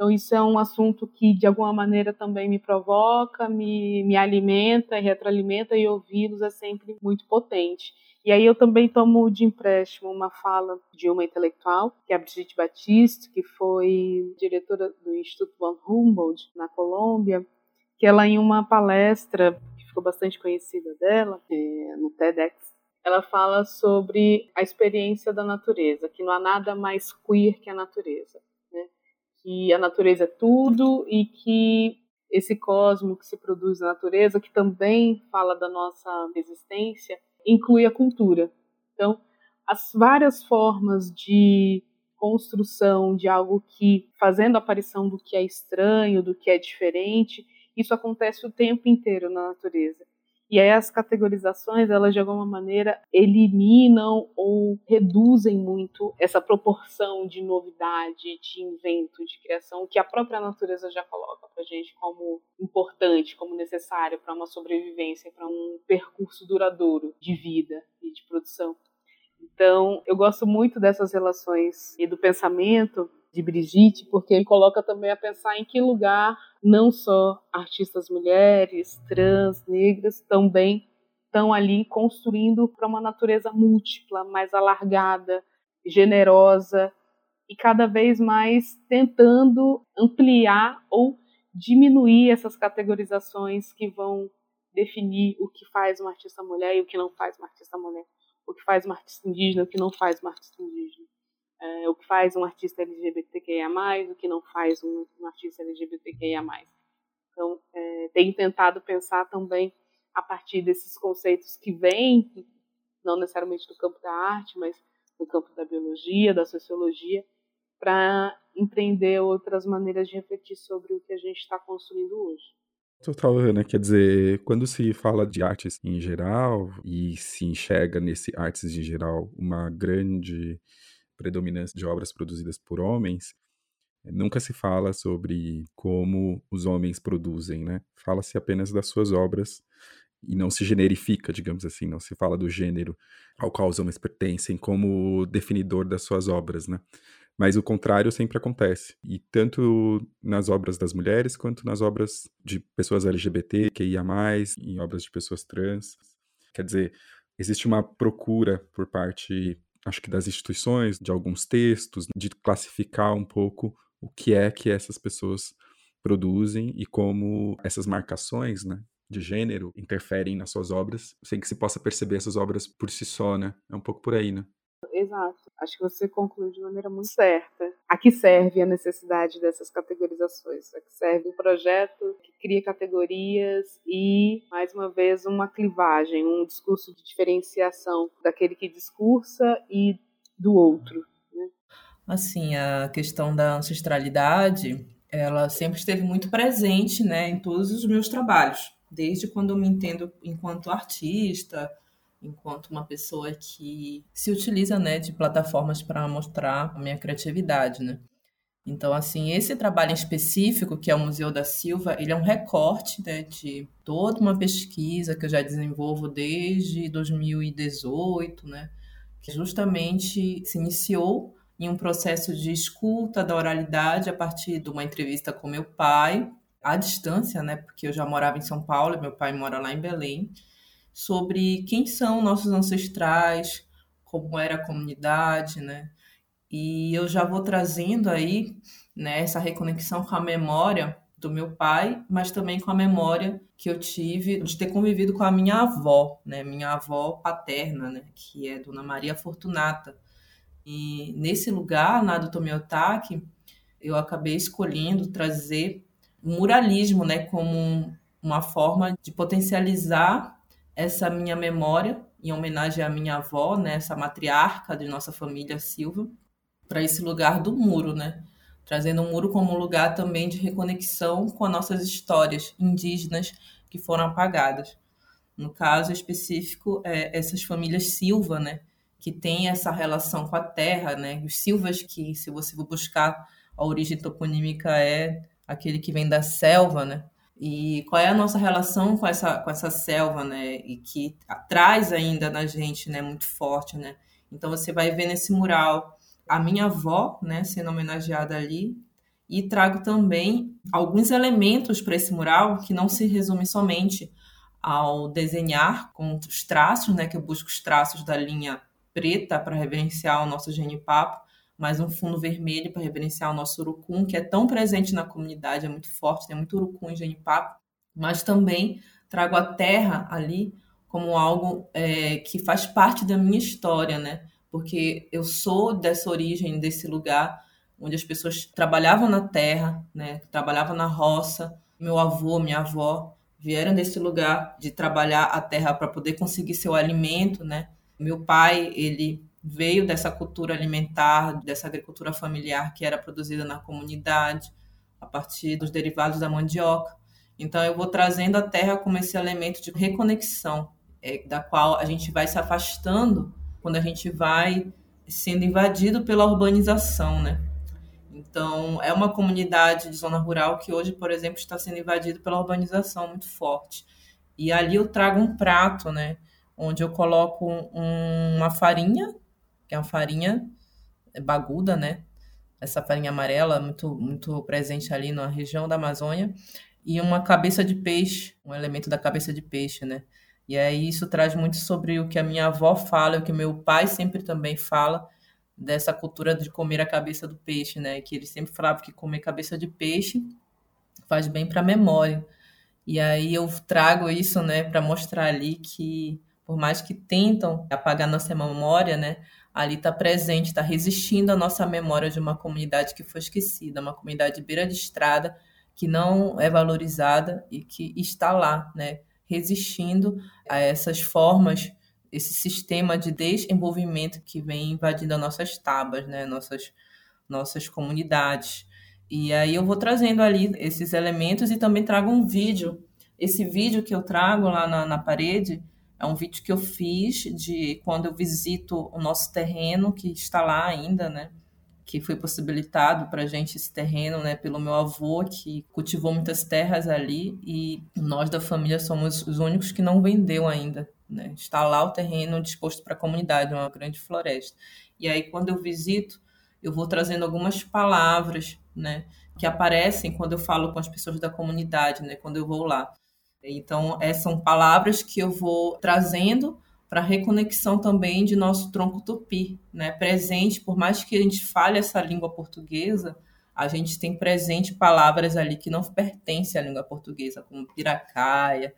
[SPEAKER 3] Então, isso é um assunto que, de alguma maneira, também me provoca, me, me alimenta retroalimenta, e ouvi-los é sempre muito potente. E aí eu também tomo de empréstimo uma fala de uma intelectual, que é a Brigitte Batiste, que foi diretora do Instituto von Humboldt, na Colômbia, que ela, em uma palestra que ficou bastante conhecida dela, é, no TEDx, ela fala sobre a experiência da natureza, que não há nada mais queer que a natureza que a natureza é tudo e que esse cosmo que se produz na natureza, que também fala da nossa existência, inclui a cultura. Então, as várias formas de construção de algo que, fazendo a aparição do que é estranho, do que é diferente, isso acontece o tempo inteiro na natureza. E aí as categorizações, elas de alguma maneira eliminam ou reduzem muito essa proporção de novidade, de invento, de criação que a própria natureza já coloca para gente como importante, como necessário para uma sobrevivência, para um percurso duradouro de vida e de produção. Então, eu gosto muito dessas relações e do pensamento de Brigitte, porque ele coloca também a pensar em que lugar não só artistas mulheres, trans, negras também estão ali construindo para uma natureza múltipla, mais alargada, generosa e cada vez mais tentando ampliar ou diminuir essas categorizações que vão definir o que faz uma artista mulher e o que não faz uma artista mulher, o que faz uma artista indígena e o que não faz uma artista indígena é, o que faz um artista LGBTQIA+, o que não faz um, um artista LGBTQIA+. Então, é, tenho tentado pensar também a partir desses conceitos que vêm, não necessariamente do campo da arte, mas do campo da biologia, da sociologia, para empreender outras maneiras de refletir sobre o que a gente está construindo hoje.
[SPEAKER 1] Total, Ana. Quer dizer, quando se fala de artes em geral e se enxerga nesse artes em geral uma grande predominância de obras produzidas por homens, nunca se fala sobre como os homens produzem, né? Fala-se apenas das suas obras e não se generifica, digamos assim, não se fala do gênero ao qual os homens pertencem como definidor das suas obras, né? Mas o contrário sempre acontece, e tanto nas obras das mulheres quanto nas obras de pessoas LGBT, que ia mais, em obras de pessoas trans. Quer dizer, existe uma procura por parte acho que das instituições, de alguns textos, de classificar um pouco o que é que essas pessoas produzem e como essas marcações, né, de gênero interferem nas suas obras, sem que se possa perceber essas obras por si só, né? É um pouco por aí, né?
[SPEAKER 3] Exato. Acho que você concluiu de maneira muito certa. A que serve a necessidade dessas categorizações? A que serve um projeto que cria categorias e, mais uma vez, uma clivagem, um discurso de diferenciação daquele que discursa e do outro. Né?
[SPEAKER 4] Assim, a questão da ancestralidade, ela sempre esteve muito presente, né, em todos os meus trabalhos, desde quando eu me entendo enquanto artista, enquanto uma pessoa que se utiliza né, de plataformas para mostrar a minha criatividade. Né? Então, assim, esse trabalho em específico, que é o Museu da Silva, ele é um recorte né, de toda uma pesquisa que eu já desenvolvo desde 2018, né, que justamente se iniciou em um processo de escuta da oralidade a partir de uma entrevista com meu pai, à distância, né, porque eu já morava em São Paulo, meu pai mora lá em Belém, sobre quem são nossos ancestrais, como era a comunidade, né? E eu já vou trazendo aí né, essa reconexão com a memória do meu pai, mas também com a memória que eu tive de ter convivido com a minha avó, né, minha avó paterna, né, que é Dona Maria Fortunata. E nesse lugar, na do Tomiotaki, eu acabei escolhendo trazer o muralismo, né, como uma forma de potencializar essa minha memória, em homenagem à minha avó, né, essa matriarca de nossa família Silva, para esse lugar do muro, né? Trazendo o muro como lugar também de reconexão com as nossas histórias indígenas que foram apagadas. No caso específico, é, essas famílias Silva, né? Que tem essa relação com a terra, né? Os Silvas, que se você for buscar a origem toponímica, é aquele que vem da selva, né? E qual é a nossa relação com essa, com essa selva, né? E que traz ainda na gente, né? Muito forte, né? Então você vai ver nesse mural a minha avó, né? Sendo homenageada ali. E trago também alguns elementos para esse mural que não se resume somente ao desenhar com os traços, né? Que eu busco os traços da linha preta para reverenciar o nosso genipapo, mais um fundo vermelho para reverenciar o nosso urucum, que é tão presente na comunidade, é muito forte, tem muito urucum em Genipapo, mas também trago a terra ali como algo é, que faz parte da minha história, né? Porque eu sou dessa origem, desse lugar, onde as pessoas trabalhavam na terra, né, trabalhavam na roça. Meu avô, minha avó vieram desse lugar de trabalhar a terra para poder conseguir seu alimento, né? Meu pai, ele veio dessa cultura alimentar, dessa agricultura familiar que era produzida na comunidade, a partir dos derivados da mandioca. Então, eu vou trazendo a terra como esse elemento de reconexão, é, da qual a gente vai se afastando quando a gente vai sendo invadido pela urbanização, né? Então, é uma comunidade de zona rural que hoje, por exemplo, está sendo invadida pela urbanização muito forte. E ali eu trago um prato, né? Onde eu coloco um, uma farinha, que é uma farinha baguda, né? Essa farinha amarela, muito, muito presente ali na região da Amazônia. E uma cabeça de peixe, um elemento da cabeça de peixe, né? E aí isso traz muito sobre o que a minha avó fala, o que meu pai sempre também fala, dessa cultura de comer a cabeça do peixe, né? Que ele sempre falava que comer cabeça de peixe faz bem para a memória. E aí eu trago isso, né, para mostrar ali que por mais que tentam apagar nossa memória, né, ali está presente, está resistindo à nossa memória de uma comunidade que foi esquecida, uma comunidade beira de estrada que não é valorizada e que está lá, né, resistindo a essas formas esse sistema de desenvolvimento que vem invadindo as nossas tabas, né, nossas, nossas comunidades. E aí eu vou trazendo ali esses elementos e também trago um vídeo. Esse vídeo que eu trago lá na, na parede é um vídeo que eu fiz de quando eu visito o nosso terreno, que está lá ainda, né? Que foi possibilitado para a gente esse terreno, né? Pelo meu avô, que cultivou muitas terras ali. E nós da família somos os únicos que não vendeu ainda né? Está lá o terreno disposto para a comunidade, uma grande floresta. E aí, quando eu visito, eu vou trazendo algumas palavras, né? Que aparecem quando eu falo com as pessoas da comunidade, né? Quando eu vou lá. Então, essas são palavras que eu vou trazendo para reconexão também de nosso tronco tupi, né? Presente, por mais que a gente fale essa língua portuguesa, a gente tem presente palavras ali que não pertencem à língua portuguesa, como piracaia,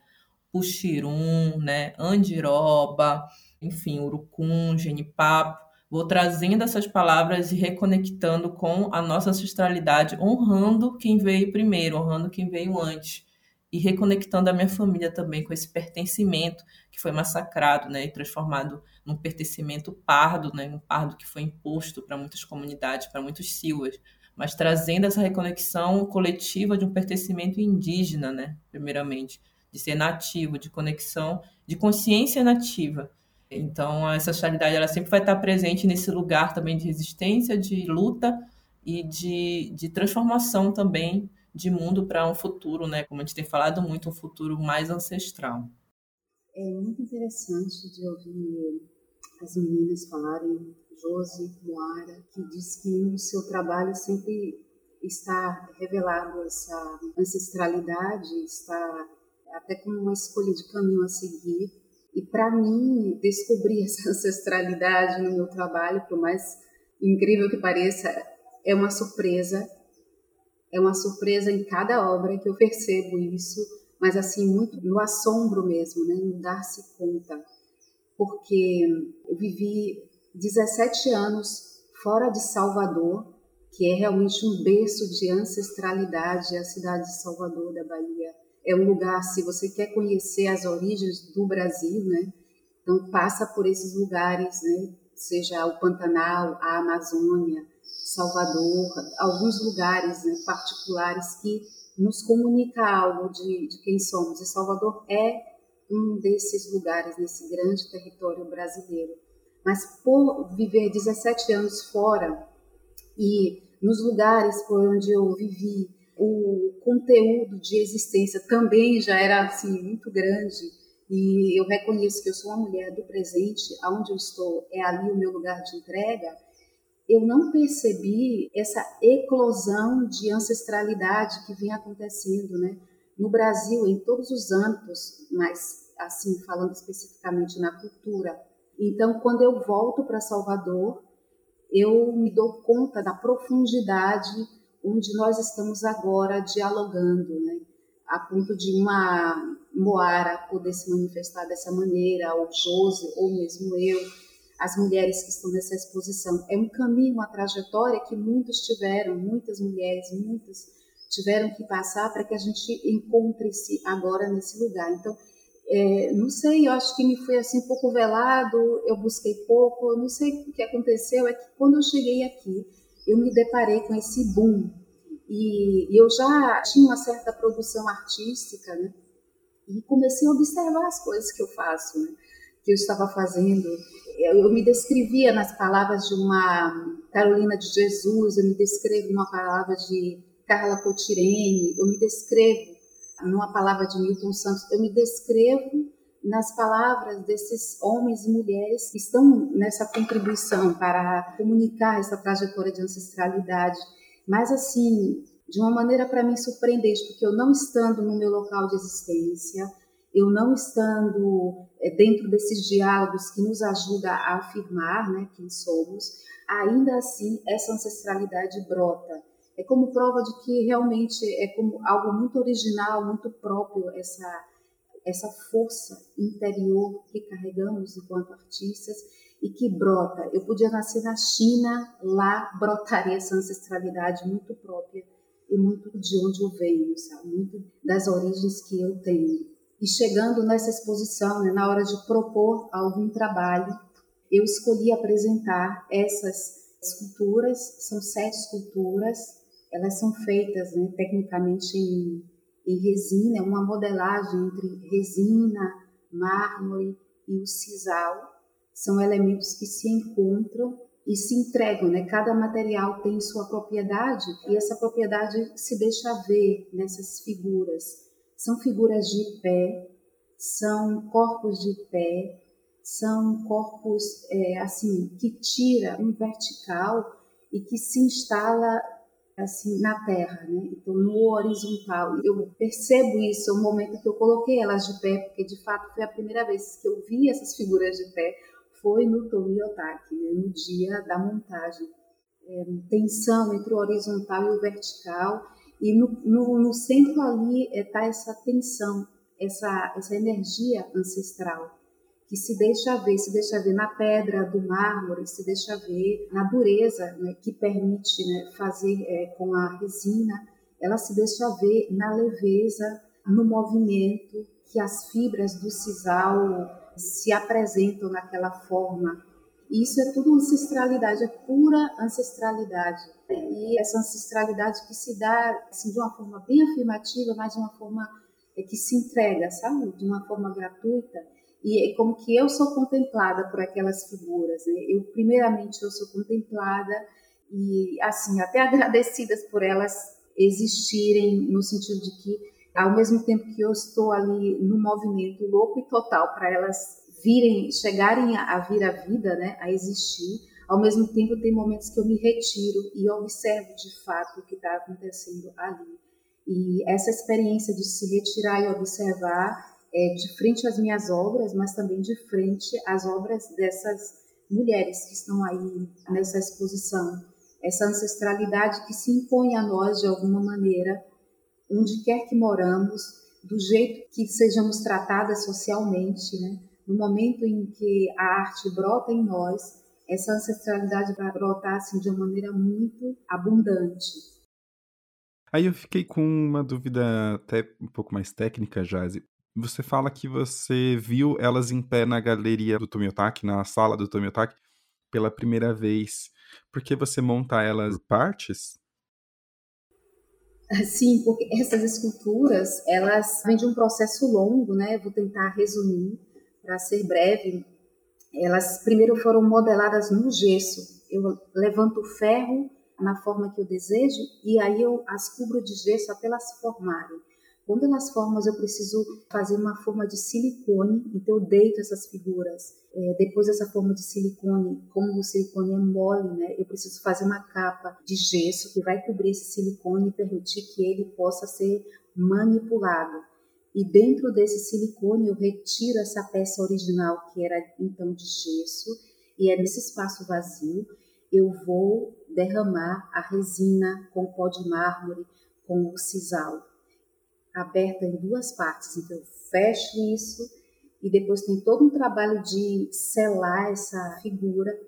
[SPEAKER 4] puxirum, né, andiroba, enfim, urucum, genipapo. Vou trazendo essas palavras e reconectando com a nossa ancestralidade, honrando quem veio primeiro, honrando quem veio antes. E reconectando a minha família também com esse pertencimento que foi massacrado né, e transformado num pertencimento pardo, né, um pardo que foi imposto para muitas comunidades, para muitos silvas, mas trazendo essa reconexão coletiva de um pertencimento indígena, né, primeiramente de ser nativo, de conexão, de consciência nativa. Então, a ancestralidade ela sempre vai estar presente nesse lugar também de resistência, de luta e de, de transformação também de mundo para um futuro, né? Como a gente tem falado muito, um futuro mais ancestral.
[SPEAKER 5] É muito interessante de ouvir as meninas falarem, Josi, Moara, que diz que no seu trabalho sempre está revelado essa ancestralidade, está até como uma escolha de caminho a seguir. E para mim, descobrir essa ancestralidade no meu trabalho, por mais incrível que pareça, é uma surpresa. É uma surpresa em cada obra que eu percebo isso, mas assim, muito no assombro mesmo, né? no dar-se conta. Porque eu vivi 17 anos fora de Salvador, que é realmente um berço de ancestralidade, a cidade de Salvador, da Bahia é um lugar, se você quer conhecer as origens do Brasil, né? Então passa por esses lugares, né? Seja o Pantanal, a Amazônia, Salvador, alguns lugares né, particulares que nos comunica algo de, de quem somos. E Salvador é um desses lugares nesse grande território brasileiro. Mas por viver 17 anos fora e nos lugares por onde eu vivi, o conteúdo de existência também já era assim muito grande e eu reconheço que eu sou uma mulher do presente, aonde eu estou é ali o meu lugar de entrega. Eu não percebi essa eclosão de ancestralidade que vem acontecendo, né? No Brasil, em todos os âmbitos, mas assim falando especificamente na cultura. Então, quando eu volto para Salvador, eu me dou conta da profundidade onde nós estamos agora dialogando, né? a ponto de uma Moara poder se manifestar dessa maneira, ou Jose, ou mesmo eu, as mulheres que estão nessa exposição. É um caminho, uma trajetória que muitos tiveram, muitas mulheres, muitas tiveram que passar para que a gente encontre-se agora nesse lugar. Então, é, não sei, eu acho que me foi assim um pouco velado, eu busquei pouco, eu não sei o que aconteceu, é que quando eu cheguei aqui, eu me deparei com esse boom. E, e eu já tinha uma certa produção artística, né? E comecei a observar as coisas que eu faço, né? Que eu estava fazendo. Eu me descrevia nas palavras de uma Carolina de Jesus, eu me descrevo numa palavra de Carla Cotirene, eu me descrevo numa palavra de Milton Santos, eu me descrevo nas palavras desses homens e mulheres que estão nessa contribuição para comunicar essa trajetória de ancestralidade, mas assim, de uma maneira para mim surpreendente, porque eu não estando no meu local de existência, eu não estando é, dentro desses diálogos que nos ajuda a afirmar né, quem somos, ainda assim essa ancestralidade brota. É como prova de que realmente é como algo muito original, muito próprio essa essa força interior que carregamos enquanto artistas e que brota. Eu podia nascer na China, lá brotaria essa ancestralidade muito própria e muito de onde eu venho, sabe? muito das origens que eu tenho. E chegando nessa exposição, né, na hora de propor algum trabalho, eu escolhi apresentar essas esculturas, são sete esculturas, elas são feitas né, tecnicamente em, em resina, é uma modelagem entre resina, mármore e o sisal. São elementos que se encontram e se entregam, né? Cada material tem sua propriedade e essa propriedade se deixa ver nessas figuras. São figuras de pé, são corpos de pé, são corpos é, assim que tira um vertical e que se instala assim na terra, né? Então no horizontal. Eu percebo isso no momento que eu coloquei elas de pé, porque de fato foi a primeira vez que eu vi essas figuras de pé, foi no Tomiotaki, né? no dia da montagem. É, tensão entre o horizontal e o vertical e no, no, no centro ali está é, essa tensão, essa, essa energia ancestral que se deixa ver, se deixa ver na pedra do mármore, se deixa ver na dureza né, que permite né, fazer é, com a resina, ela se deixa ver na leveza, no movimento que as fibras do sisal se apresentam naquela forma isso é tudo ancestralidade, é pura ancestralidade. E essa ancestralidade que se dá assim, de uma forma bem afirmativa, mas de uma forma é, que se entrega, sabe? De uma forma gratuita. E é como que eu sou contemplada por aquelas figuras. Né? Eu, primeiramente, eu sou contemplada e, assim, até agradecidas por elas existirem, no sentido de que, ao mesmo tempo que eu estou ali no movimento louco e total para elas virem, chegarem a, a vir à vida, né, a existir. Ao mesmo tempo, tem momentos que eu me retiro e observo de fato o que está acontecendo ali. E essa experiência de se retirar e observar é de frente às minhas obras, mas também de frente às obras dessas mulheres que estão aí nessa exposição. Essa ancestralidade que se impõe a nós de alguma maneira, onde quer que moramos, do jeito que sejamos tratadas socialmente, né? No momento em que a arte brota em nós, essa ancestralidade vai brotar assim, de uma maneira muito abundante.
[SPEAKER 1] Aí eu fiquei com uma dúvida até um pouco mais técnica, Jazi. Você fala que você viu elas em pé na galeria do Tomiotaki, na sala do Tomiotaki, pela primeira vez. Por que você monta elas partes?
[SPEAKER 5] Sim, porque essas esculturas, elas vêm de um processo longo, né? Vou tentar resumir para ser breve, elas primeiro foram modeladas no gesso. Eu levanto o ferro na forma que eu desejo e aí eu as cubro de gesso até elas formarem. Quando elas formam, eu preciso fazer uma forma de silicone, então eu deito essas figuras. É, depois dessa forma de silicone, como o silicone é mole, né, eu preciso fazer uma capa de gesso que vai cobrir esse silicone e permitir que ele possa ser manipulado. E dentro desse silicone eu retiro essa peça original que era então de gesso e é nesse espaço vazio eu vou derramar a resina com pó de mármore, com o sisal, aberta em duas partes. Então eu fecho isso e depois tem todo um trabalho de selar essa figura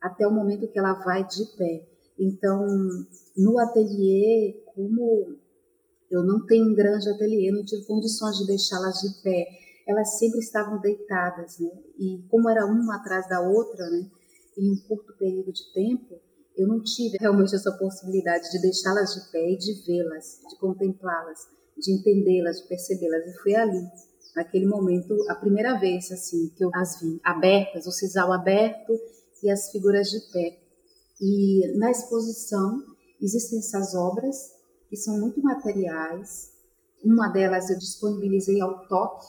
[SPEAKER 5] até o momento que ela vai de pé. Então, no ateliê, como eu não tenho um grande ateliê, não tive condições de deixá-las de pé, elas sempre estavam deitadas, né? E como era uma atrás da outra, né? Em um curto período de tempo, eu não tive realmente essa possibilidade de deixá-las de pé e de vê-las, de contemplá-las, de entendê-las, de percebê-las. E foi ali, naquele momento, a primeira vez assim que eu as vi abertas, o sisal aberto e as figuras de pé. E na exposição existem essas obras que são muito materiais. Uma delas eu disponibilizei ao toque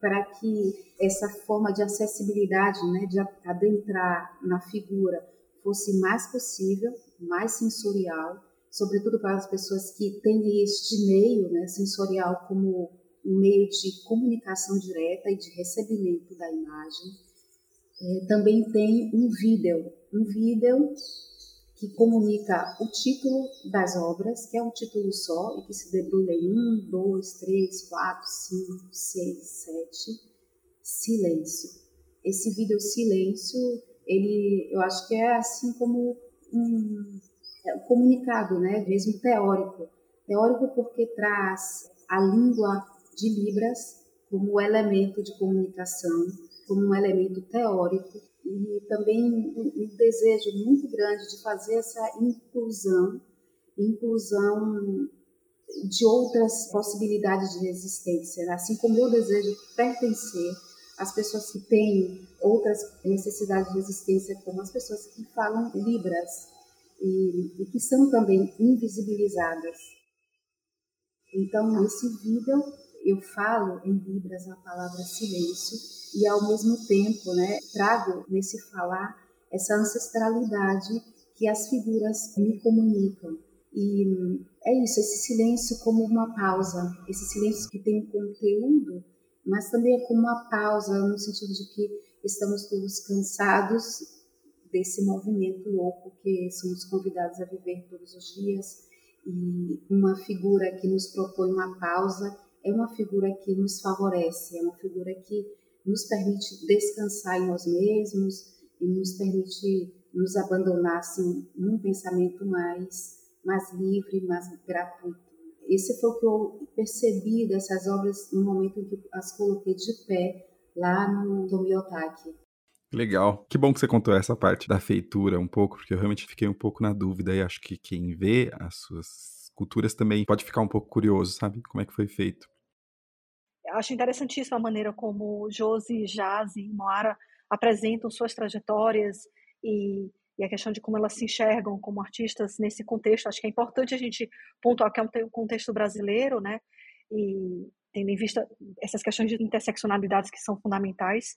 [SPEAKER 5] para que essa forma de acessibilidade, né, de adentrar na figura, fosse mais possível, mais sensorial, sobretudo para as pessoas que têm este meio né, sensorial como um meio de comunicação direta e de recebimento da imagem. É, também tem um vídeo, um vídeo que comunica o título das obras, que é um título só e que se debrulha em um, dois, três, quatro, cinco, seis, sete. Silêncio. Esse vídeo silêncio, ele, eu acho que é assim como um, é um comunicado, né, mesmo teórico. Teórico porque traz a língua de Libras como elemento de comunicação, como um elemento teórico e também um desejo muito grande de fazer essa inclusão, inclusão de outras possibilidades de existência, assim como eu desejo pertencer às pessoas que têm outras necessidades de existência, como as pessoas que falam libras e, e que são também invisibilizadas. Então, nesse vídeo eu falo em libras a palavra silêncio e ao mesmo tempo, né, trago nesse falar essa ancestralidade que as figuras me comunicam. E é isso, esse silêncio como uma pausa, esse silêncio que tem um conteúdo, mas também é como uma pausa no sentido de que estamos todos cansados desse movimento louco que somos convidados a viver todos os dias e uma figura que nos propõe uma pausa é uma figura que nos favorece, é uma figura que nos permite descansar em nós mesmos e nos permite nos abandonar assim, num pensamento mais, mais livre, mais gratuito. Esse foi o que eu percebi dessas obras no momento em que as coloquei de pé lá no Tomiotaki.
[SPEAKER 1] Legal. Que bom que você contou essa parte da feitura um pouco, porque eu realmente fiquei um pouco na dúvida e acho que quem vê as suas culturas também pode ficar um pouco curioso, sabe? Como é que foi feito
[SPEAKER 2] acho interessantíssima a maneira como Josi, Jazzy e Moara apresentam suas trajetórias e, e, a questão de como elas se enxergam como artistas nesse contexto. Acho que é importante a gente pontuar que é um contexto brasileiro, né? E tendo em vista essas questões de interseccionalidades que são fundamentais.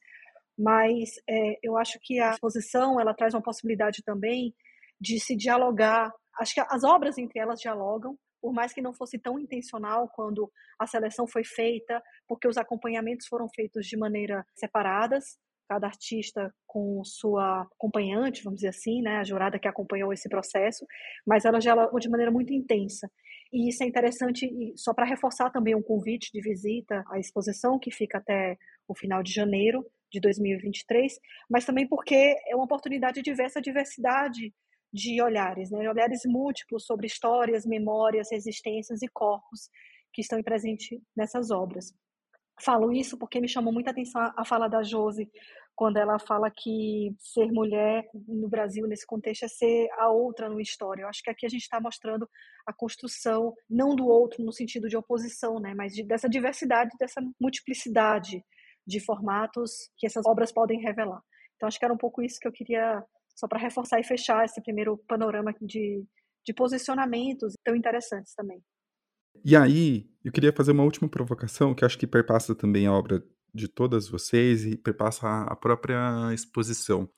[SPEAKER 2] Mas é, eu acho que a exposição ela traz uma possibilidade também de se dialogar. Acho que as obras entre elas dialogam, por mais que não fosse tão intencional quando a seleção foi feita, porque os acompanhamentos foram feitos de maneira separadas, cada artista com sua acompanhante, vamos dizer assim, né, a jurada que acompanhou esse processo, mas ela já de maneira muito intensa. E isso é interessante, só para reforçar também um convite de visita à exposição, que fica até o final de janeiro de 2023, mas também porque é uma oportunidade de ver essa diversidade de olhares, né? olhares múltiplos sobre histórias, memórias, resistências e corpos que estão presentes nessas obras. Falo isso porque me chamou muita atenção a fala da Jose, quando ela fala que ser mulher no Brasil, nesse contexto, é ser a outra no história. Eu acho que aqui a gente está mostrando a construção, não do outro no sentido de oposição, né, mas de, dessa diversidade, dessa multiplicidade de formatos que essas obras podem revelar. Então, acho que era um pouco isso que eu queria só para reforçar e fechar esse primeiro panorama de, de posicionamentos tão interessantes também.
[SPEAKER 1] E aí, eu queria fazer uma última provocação, que acho que perpassa também a obra de todas vocês e perpassa a própria exposição.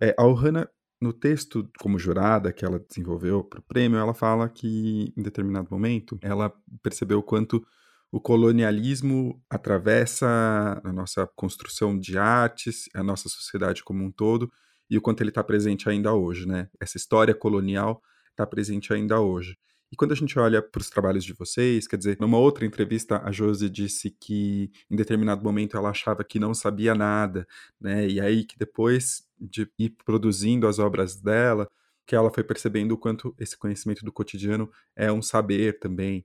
[SPEAKER 1] É, a Ohana, no texto como jurada que ela desenvolveu para o prêmio, ela fala que, em determinado momento, ela percebeu quanto o colonialismo atravessa a nossa construção de artes, a nossa sociedade como um todo, e o quanto ele está presente ainda hoje, né? Essa história colonial está presente ainda hoje. E quando a gente olha para os trabalhos de vocês, quer dizer, numa outra entrevista, a Josi disse que em determinado momento ela achava que não sabia nada, né? E aí que depois de ir produzindo as obras dela, que ela foi percebendo o quanto esse conhecimento do cotidiano é um saber também.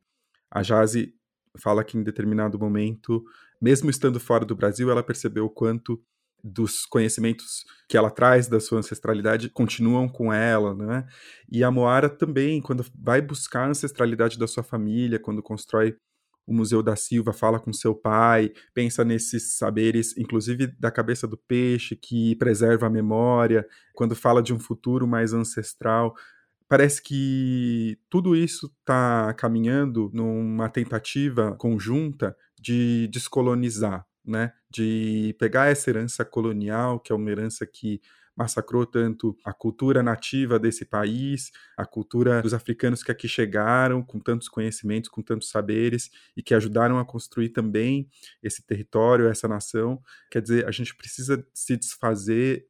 [SPEAKER 1] A Jazi fala que em determinado momento, mesmo estando fora do Brasil, ela percebeu o quanto dos conhecimentos que ela traz da sua ancestralidade continuam com ela, né? E a Moara também, quando vai buscar a ancestralidade da sua família, quando constrói o Museu da Silva, fala com seu pai, pensa nesses saberes, inclusive da cabeça do peixe, que preserva a memória, quando fala de um futuro mais ancestral. Parece que tudo isso está caminhando numa tentativa conjunta de descolonizar, né? De pegar essa herança colonial, que é uma herança que massacrou tanto a cultura nativa desse país, a cultura dos africanos que aqui chegaram com tantos conhecimentos, com tantos saberes e que ajudaram a construir também esse território, essa nação. Quer dizer, a gente precisa se desfazer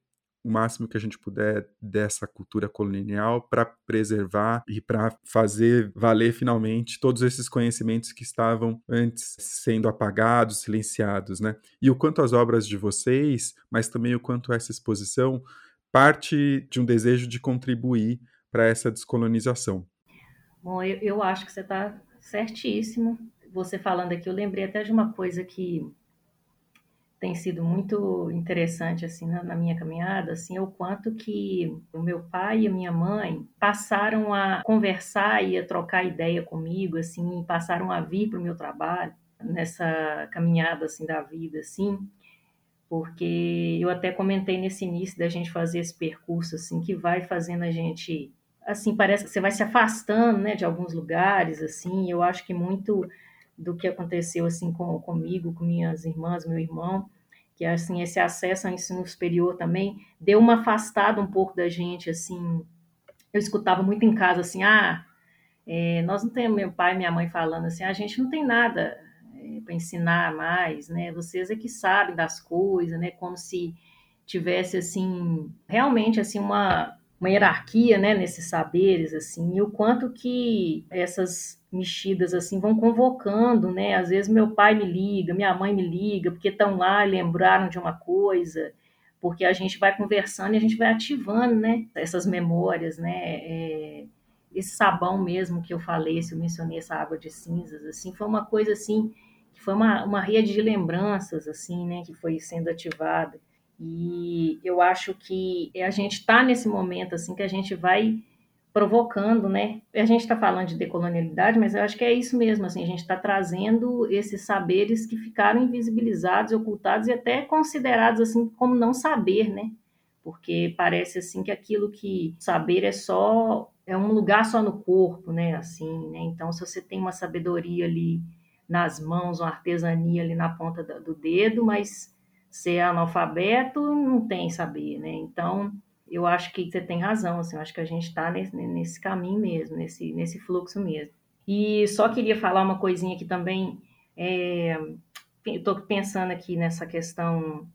[SPEAKER 1] o máximo que a gente puder dessa cultura colonial para preservar e para fazer valer finalmente todos esses conhecimentos que estavam antes sendo apagados, silenciados, né? E o quanto as obras de vocês, mas também o quanto essa exposição parte de um desejo de contribuir para essa descolonização.
[SPEAKER 6] Bom, eu, eu acho que você está certíssimo. Você falando aqui, eu lembrei até de uma coisa que tem sido muito interessante assim na, na, minha caminhada, assim, é o quanto que o meu pai e a minha mãe passaram a conversar e a trocar ideia comigo, assim, passaram a vir para o meu trabalho nessa caminhada assim da vida, assim, porque eu até comentei nesse início da gente fazer esse percurso assim que vai fazendo a gente assim parece que você vai se afastando, né, de alguns lugares, assim. Eu acho que muito do que aconteceu assim com, comigo, com minhas irmãs, meu irmão, que assim esse acesso ao ensino superior também deu uma afastada um pouco da gente, assim. Eu escutava muito em casa assim, ah, é, nós não temos meu pai e minha mãe falando assim, a gente não tem nada é, para ensinar mais, né? Vocês é que sabem das coisas, né? Como se tivesse assim realmente assim uma uma hierarquia, né, nesses saberes assim, e o quanto que essas mexidas assim vão convocando, né? Às vezes meu pai me liga, minha mãe me liga, porque estão lá e lembraram de uma coisa, porque a gente vai conversando e a gente vai ativando, né? Essas memórias, né? É, esse sabão mesmo que eu falei, se eu mencionei essa água de cinzas, assim, foi uma coisa assim que foi uma, uma rede de lembranças, assim, né? Que foi sendo ativada. E eu acho que a gente está nesse momento assim que a gente vai provocando, né? A gente está falando de decolonialidade, mas eu acho que é isso mesmo, assim, a gente está trazendo esses saberes que ficaram invisibilizados, ocultados e até considerados assim como não saber, né? Porque parece assim que aquilo que saber é só é um lugar só no corpo, né? Assim, né? Então, se você tem uma sabedoria ali nas mãos, uma artesania ali na ponta do dedo, mas ser analfabeto não tem saber, né? Então, eu acho que você tem razão, assim, eu acho que a gente está nesse, nesse caminho mesmo, nesse, nesse fluxo mesmo. E só queria falar uma coisinha aqui também, é, estou pensando aqui nessa questão,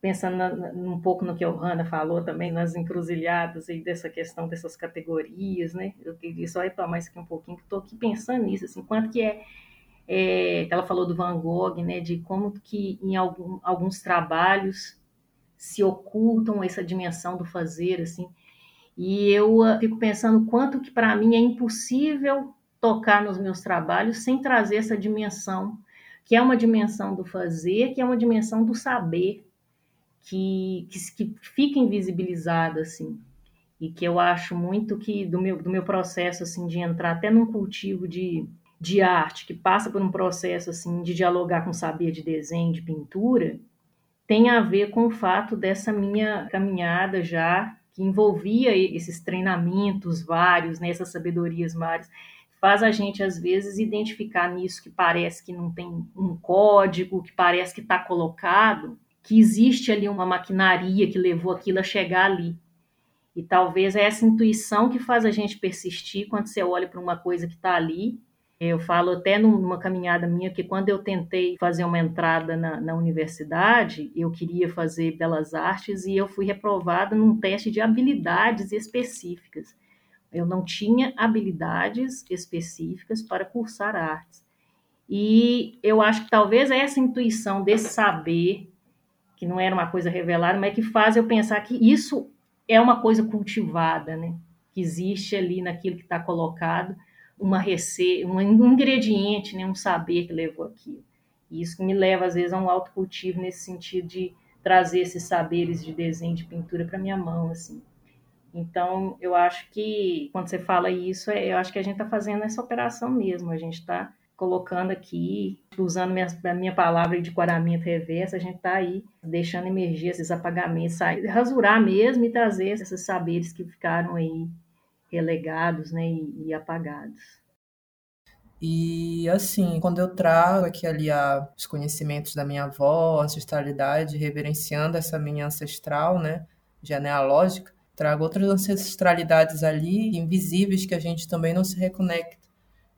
[SPEAKER 6] pensando um pouco no que a Hanna falou também, nas encruzilhadas e dessa questão dessas categorias, né? Eu queria só retomar isso aqui um pouquinho, que estou aqui pensando nisso, assim, quanto que é, é, ela falou do Van Gogh, né, de como que em algum, alguns trabalhos se ocultam essa dimensão do fazer, assim. E eu uh, fico pensando quanto que para mim é impossível tocar nos meus trabalhos sem trazer essa dimensão, que é uma dimensão do fazer, que é uma dimensão do saber, que, que, que fica invisibilizada, assim. E que eu acho muito que do meu, do meu processo, assim, de entrar até num cultivo de, de arte, que passa por um processo, assim, de dialogar com saber de desenho, de pintura, tem a ver com o fato dessa minha caminhada já, que envolvia esses treinamentos vários, né, essas sabedorias várias, faz a gente, às vezes, identificar nisso que parece que não tem um código, que parece que está colocado, que existe ali uma maquinaria que levou aquilo a chegar ali. E talvez é essa intuição que faz a gente persistir quando você olha para uma coisa que está ali eu falo até numa caminhada minha que quando eu tentei fazer uma entrada na, na, universidade, eu queria fazer belas artes e eu fui reprovada num teste de habilidades específicas, Eu não tinha habilidades específicas para cursar artes. E eu acho que talvez essa intuição desse saber, que não era uma coisa revelada, mas que faz eu pensar que isso é uma coisa cultivada, né? Que existe ali naquilo que está colocado uma receita, um ingrediente, né? um saber que levou aquilo. E isso me leva, às vezes, a um autocultivo nesse sentido de trazer esses saberes de desenho, de pintura para minha mão, assim. Então, eu acho que quando você fala isso, é, eu acho que a gente está fazendo essa operação mesmo. A gente está colocando aqui, usando minha, a minha palavra de coramento reverso, a gente está aí deixando emergir esses apagamentos, sair, rasurar mesmo e trazer esses saberes que ficaram aí relegados né, e, e apagados.
[SPEAKER 4] E assim, quando eu trago aqui ali a, os conhecimentos da minha avó, ancestralidade, reverenciando essa minha ancestral, né, genealógica, trago outras ancestralidades ali invisíveis que a gente também não se reconecta.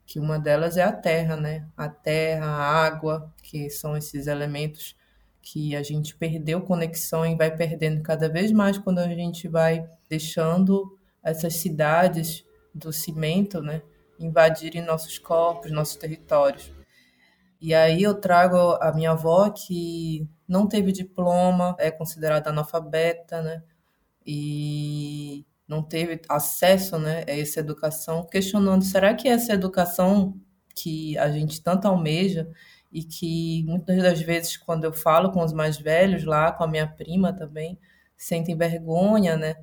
[SPEAKER 4] Que uma delas é a terra, né? A terra, a água, que são esses elementos que a gente perdeu conexão e vai perdendo cada vez mais quando a gente vai deixando essas cidades do cimento, né? invadirem nossos corpos, nossos territórios. E aí eu trago a minha avó que não teve diploma, é considerada analfabeta, né? E não teve acesso, né, a essa educação, questionando, será que essa educação que a gente tanto almeja e que muitas das vezes quando eu falo com os mais velhos lá, com a minha prima também, sentem vergonha, né,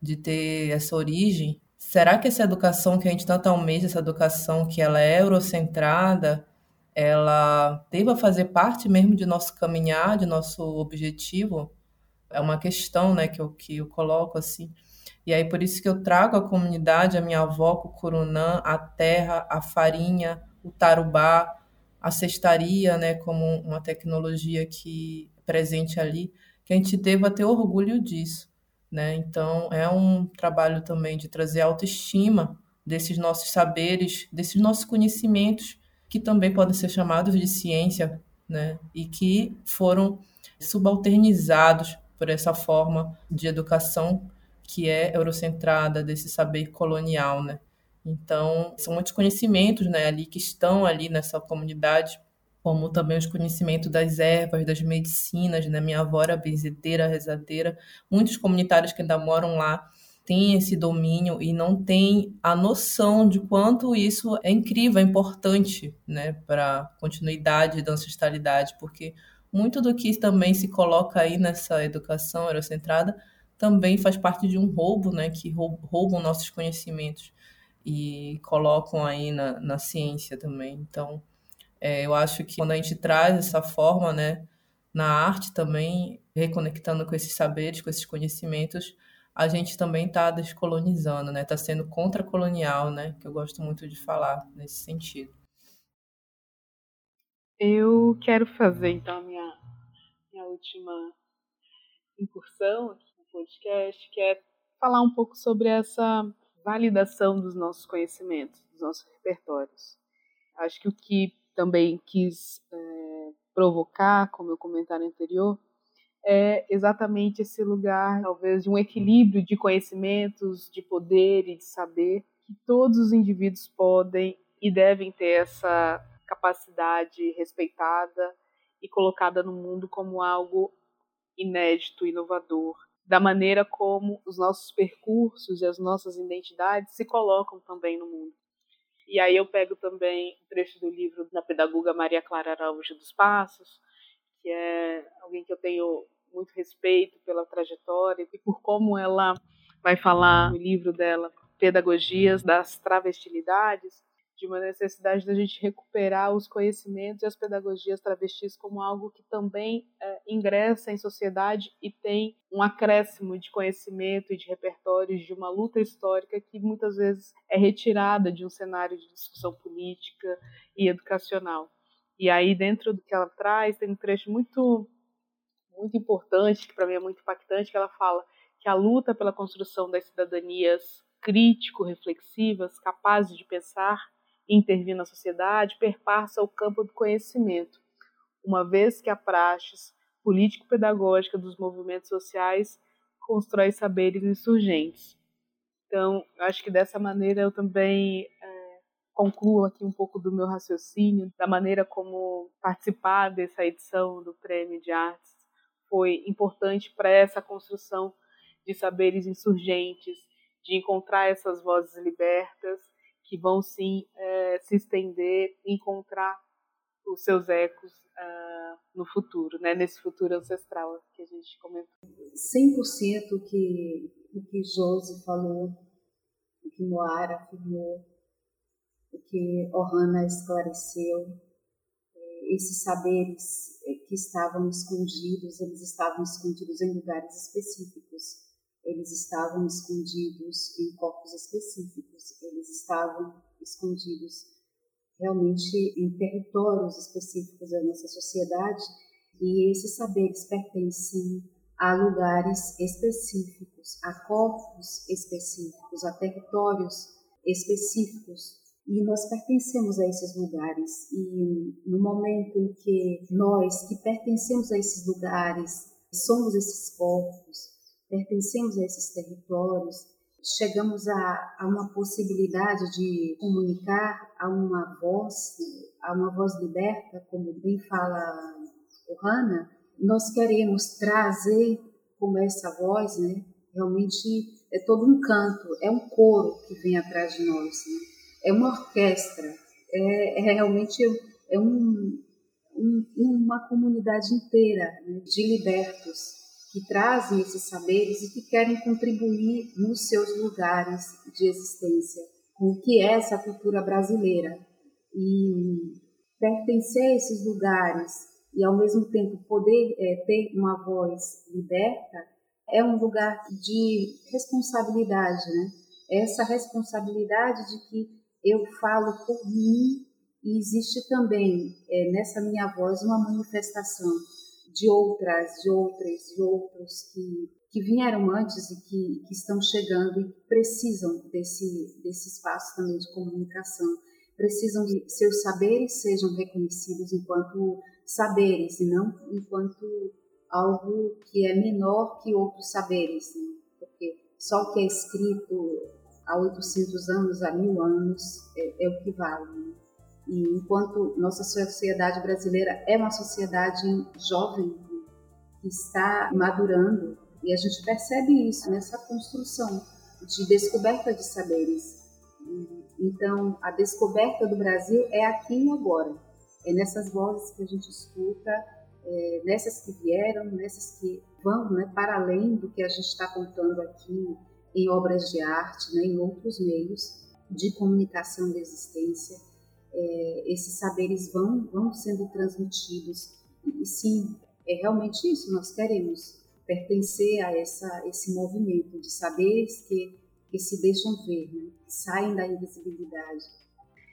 [SPEAKER 4] de ter essa origem Será que essa educação que a gente tanto almeja, essa educação que ela é eurocentrada, ela deva fazer parte mesmo de nosso caminhar, de nosso objetivo? É uma questão, né, que eu, que eu coloco assim. E aí por isso que eu trago a comunidade, a minha avó, o curunã, a terra, a farinha, o tarubá, a cestaria, né, como uma tecnologia que é presente ali, que a gente deva ter orgulho disso. Né? Então, é um trabalho também de trazer autoestima desses nossos saberes, desses nossos conhecimentos, que também podem ser chamados de ciência, né? e que foram subalternizados por essa forma de educação que é eurocentrada, desse saber colonial. Né? Então, são muitos conhecimentos né, ali que estão ali nessa comunidade como também os conhecimentos das ervas, das medicinas, né? Minha avó era benzedeira, rezadeira. Muitos comunitários que ainda moram lá têm esse domínio e não têm a noção de quanto isso é incrível, é importante, né, para continuidade da ancestralidade, porque muito do que também se coloca aí nessa educação eurocentrada também faz parte de um roubo, né, que roubam nossos conhecimentos e colocam aí na, na ciência também. Então, é, eu acho que quando a gente traz essa forma, né, na arte também, reconectando com esses saberes, com esses conhecimentos, a gente também está descolonizando, né? Está sendo contracolonial, né? Que eu gosto muito de falar nesse sentido.
[SPEAKER 3] Eu quero fazer então a minha, minha última incursão aqui no podcast, que é falar um pouco sobre essa validação dos nossos conhecimentos, dos nossos repertórios. Acho que o que também quis é, provocar, como eu comentário anterior, é exatamente esse lugar, talvez, de um equilíbrio de conhecimentos, de poder e de saber, que todos os indivíduos podem e devem ter essa capacidade respeitada e colocada no mundo como algo inédito, inovador, da maneira como os nossos percursos e as nossas identidades se colocam também no mundo. E aí eu pego também um trecho do livro da pedagoga Maria Clara Araújo dos Passos, que é alguém que eu tenho muito respeito pela trajetória e por como ela vai falar no livro dela Pedagogias das Travestilidades, de uma necessidade da gente recuperar os conhecimentos e as pedagogias travestis como algo que também é, ingressa em sociedade e tem um acréscimo de conhecimento e de repertórios de uma luta histórica que muitas vezes é retirada de um cenário de discussão política e educacional. E aí, dentro do que ela traz, tem um trecho muito, muito importante, que para mim é muito impactante, que ela fala que a luta pela construção das cidadanias crítico-reflexivas, capazes de pensar intervir na sociedade perpassa o campo do conhecimento, uma vez que a praxis político-pedagógica dos movimentos sociais constrói saberes insurgentes. Então, acho que dessa maneira eu também é, concluo aqui um pouco do meu raciocínio, da maneira como participar dessa edição do Prêmio de Artes foi importante para essa construção de saberes insurgentes, de encontrar essas vozes libertas que vão sim é, se estender, encontrar os seus ecos uh, no futuro, né? nesse futuro ancestral que a gente comentou.
[SPEAKER 5] 100% que, o que Josi falou, o que Moara afirmou, o que Ohana esclareceu, é, esses saberes é, que estavam escondidos, eles estavam escondidos em lugares específicos eles estavam escondidos em corpos específicos, eles estavam escondidos realmente em territórios específicos da nossa sociedade. E esses saberes pertencem a lugares específicos, a corpos específicos, a territórios específicos. E nós pertencemos a esses lugares. E no momento em que nós que pertencemos a esses lugares somos esses corpos pertencemos a esses territórios, chegamos a, a uma possibilidade de comunicar a uma voz, a uma voz liberta, como bem fala o Hanna, nós queremos trazer como essa voz, né? Realmente é todo um canto, é um coro que vem atrás de nós, né? é uma orquestra, é, é realmente é um, um, uma comunidade inteira né? de libertos que trazem esses saberes e que querem contribuir nos seus lugares de existência com o que é essa cultura brasileira. E pertencer a esses lugares e, ao mesmo tempo, poder é, ter uma voz liberta é um lugar de responsabilidade, né? Essa responsabilidade de que eu falo por mim e existe também é, nessa minha voz uma manifestação de outras, de outras, de outros que, que vieram antes e que, que estão chegando e precisam desse, desse espaço também de comunicação. Precisam que seus saberes sejam reconhecidos enquanto saberes e não enquanto algo que é menor que outros saberes, né? porque só o que é escrito há 800 anos, há mil anos, é, é o que vale. Né? E enquanto nossa sociedade brasileira é uma sociedade jovem que está madurando, e a gente percebe isso nessa construção de descoberta de saberes. Então, a descoberta do Brasil é aqui e agora. É nessas vozes que a gente escuta, é nessas que vieram, nessas que vão né, para além do que a gente está contando aqui em obras de arte, né, em outros meios de comunicação da existência é, esses saberes vão, vão sendo transmitidos. E, sim, é realmente isso, nós queremos pertencer a essa, esse movimento de saberes que, que se deixam ver, né? que saem da invisibilidade.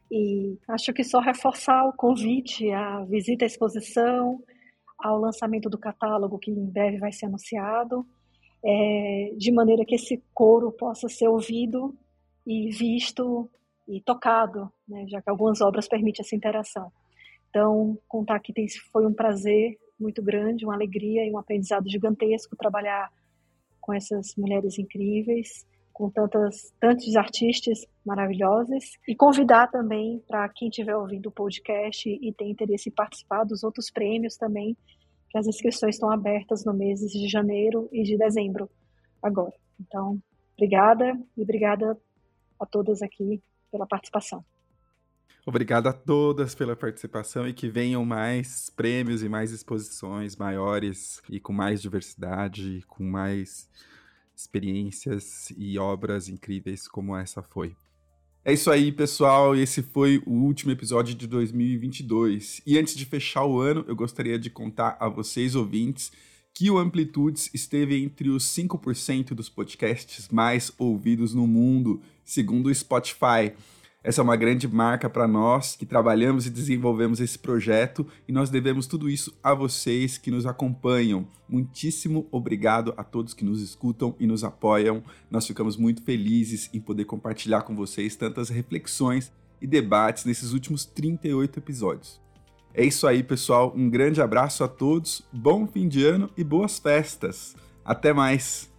[SPEAKER 2] E acho que só reforçar o convite à visita à exposição, ao lançamento do catálogo que em breve vai ser anunciado, é, de maneira que esse coro possa ser ouvido e visto e tocado, né, já que algumas obras permitem essa interação. Então, contar aqui tem, foi um prazer muito grande, uma alegria e um aprendizado gigantesco trabalhar com essas mulheres incríveis, com tantas, tantos artistas maravilhosos e convidar também para quem estiver ouvindo o podcast e tem interesse em participar dos outros prêmios também, que as inscrições estão abertas no mês de janeiro e de dezembro agora. Então, obrigada e obrigada a todas aqui pela participação.
[SPEAKER 1] Obrigado a todas pela participação e que venham mais prêmios e mais exposições maiores e com mais diversidade, com mais experiências e obras incríveis como essa foi. É isso aí, pessoal. Esse foi o último episódio de 2022. E antes de fechar o ano, eu gostaria de contar a vocês, ouvintes, que o Amplitudes esteve entre os 5% dos podcasts mais ouvidos no mundo, segundo o Spotify. Essa é uma grande marca para nós que trabalhamos e desenvolvemos esse projeto e nós devemos tudo isso a vocês que nos acompanham. Muitíssimo obrigado a todos que nos escutam e nos apoiam. Nós ficamos muito felizes em poder compartilhar com vocês tantas reflexões e debates nesses últimos 38 episódios. É isso aí, pessoal. Um grande abraço a todos, bom fim de ano e boas festas. Até mais!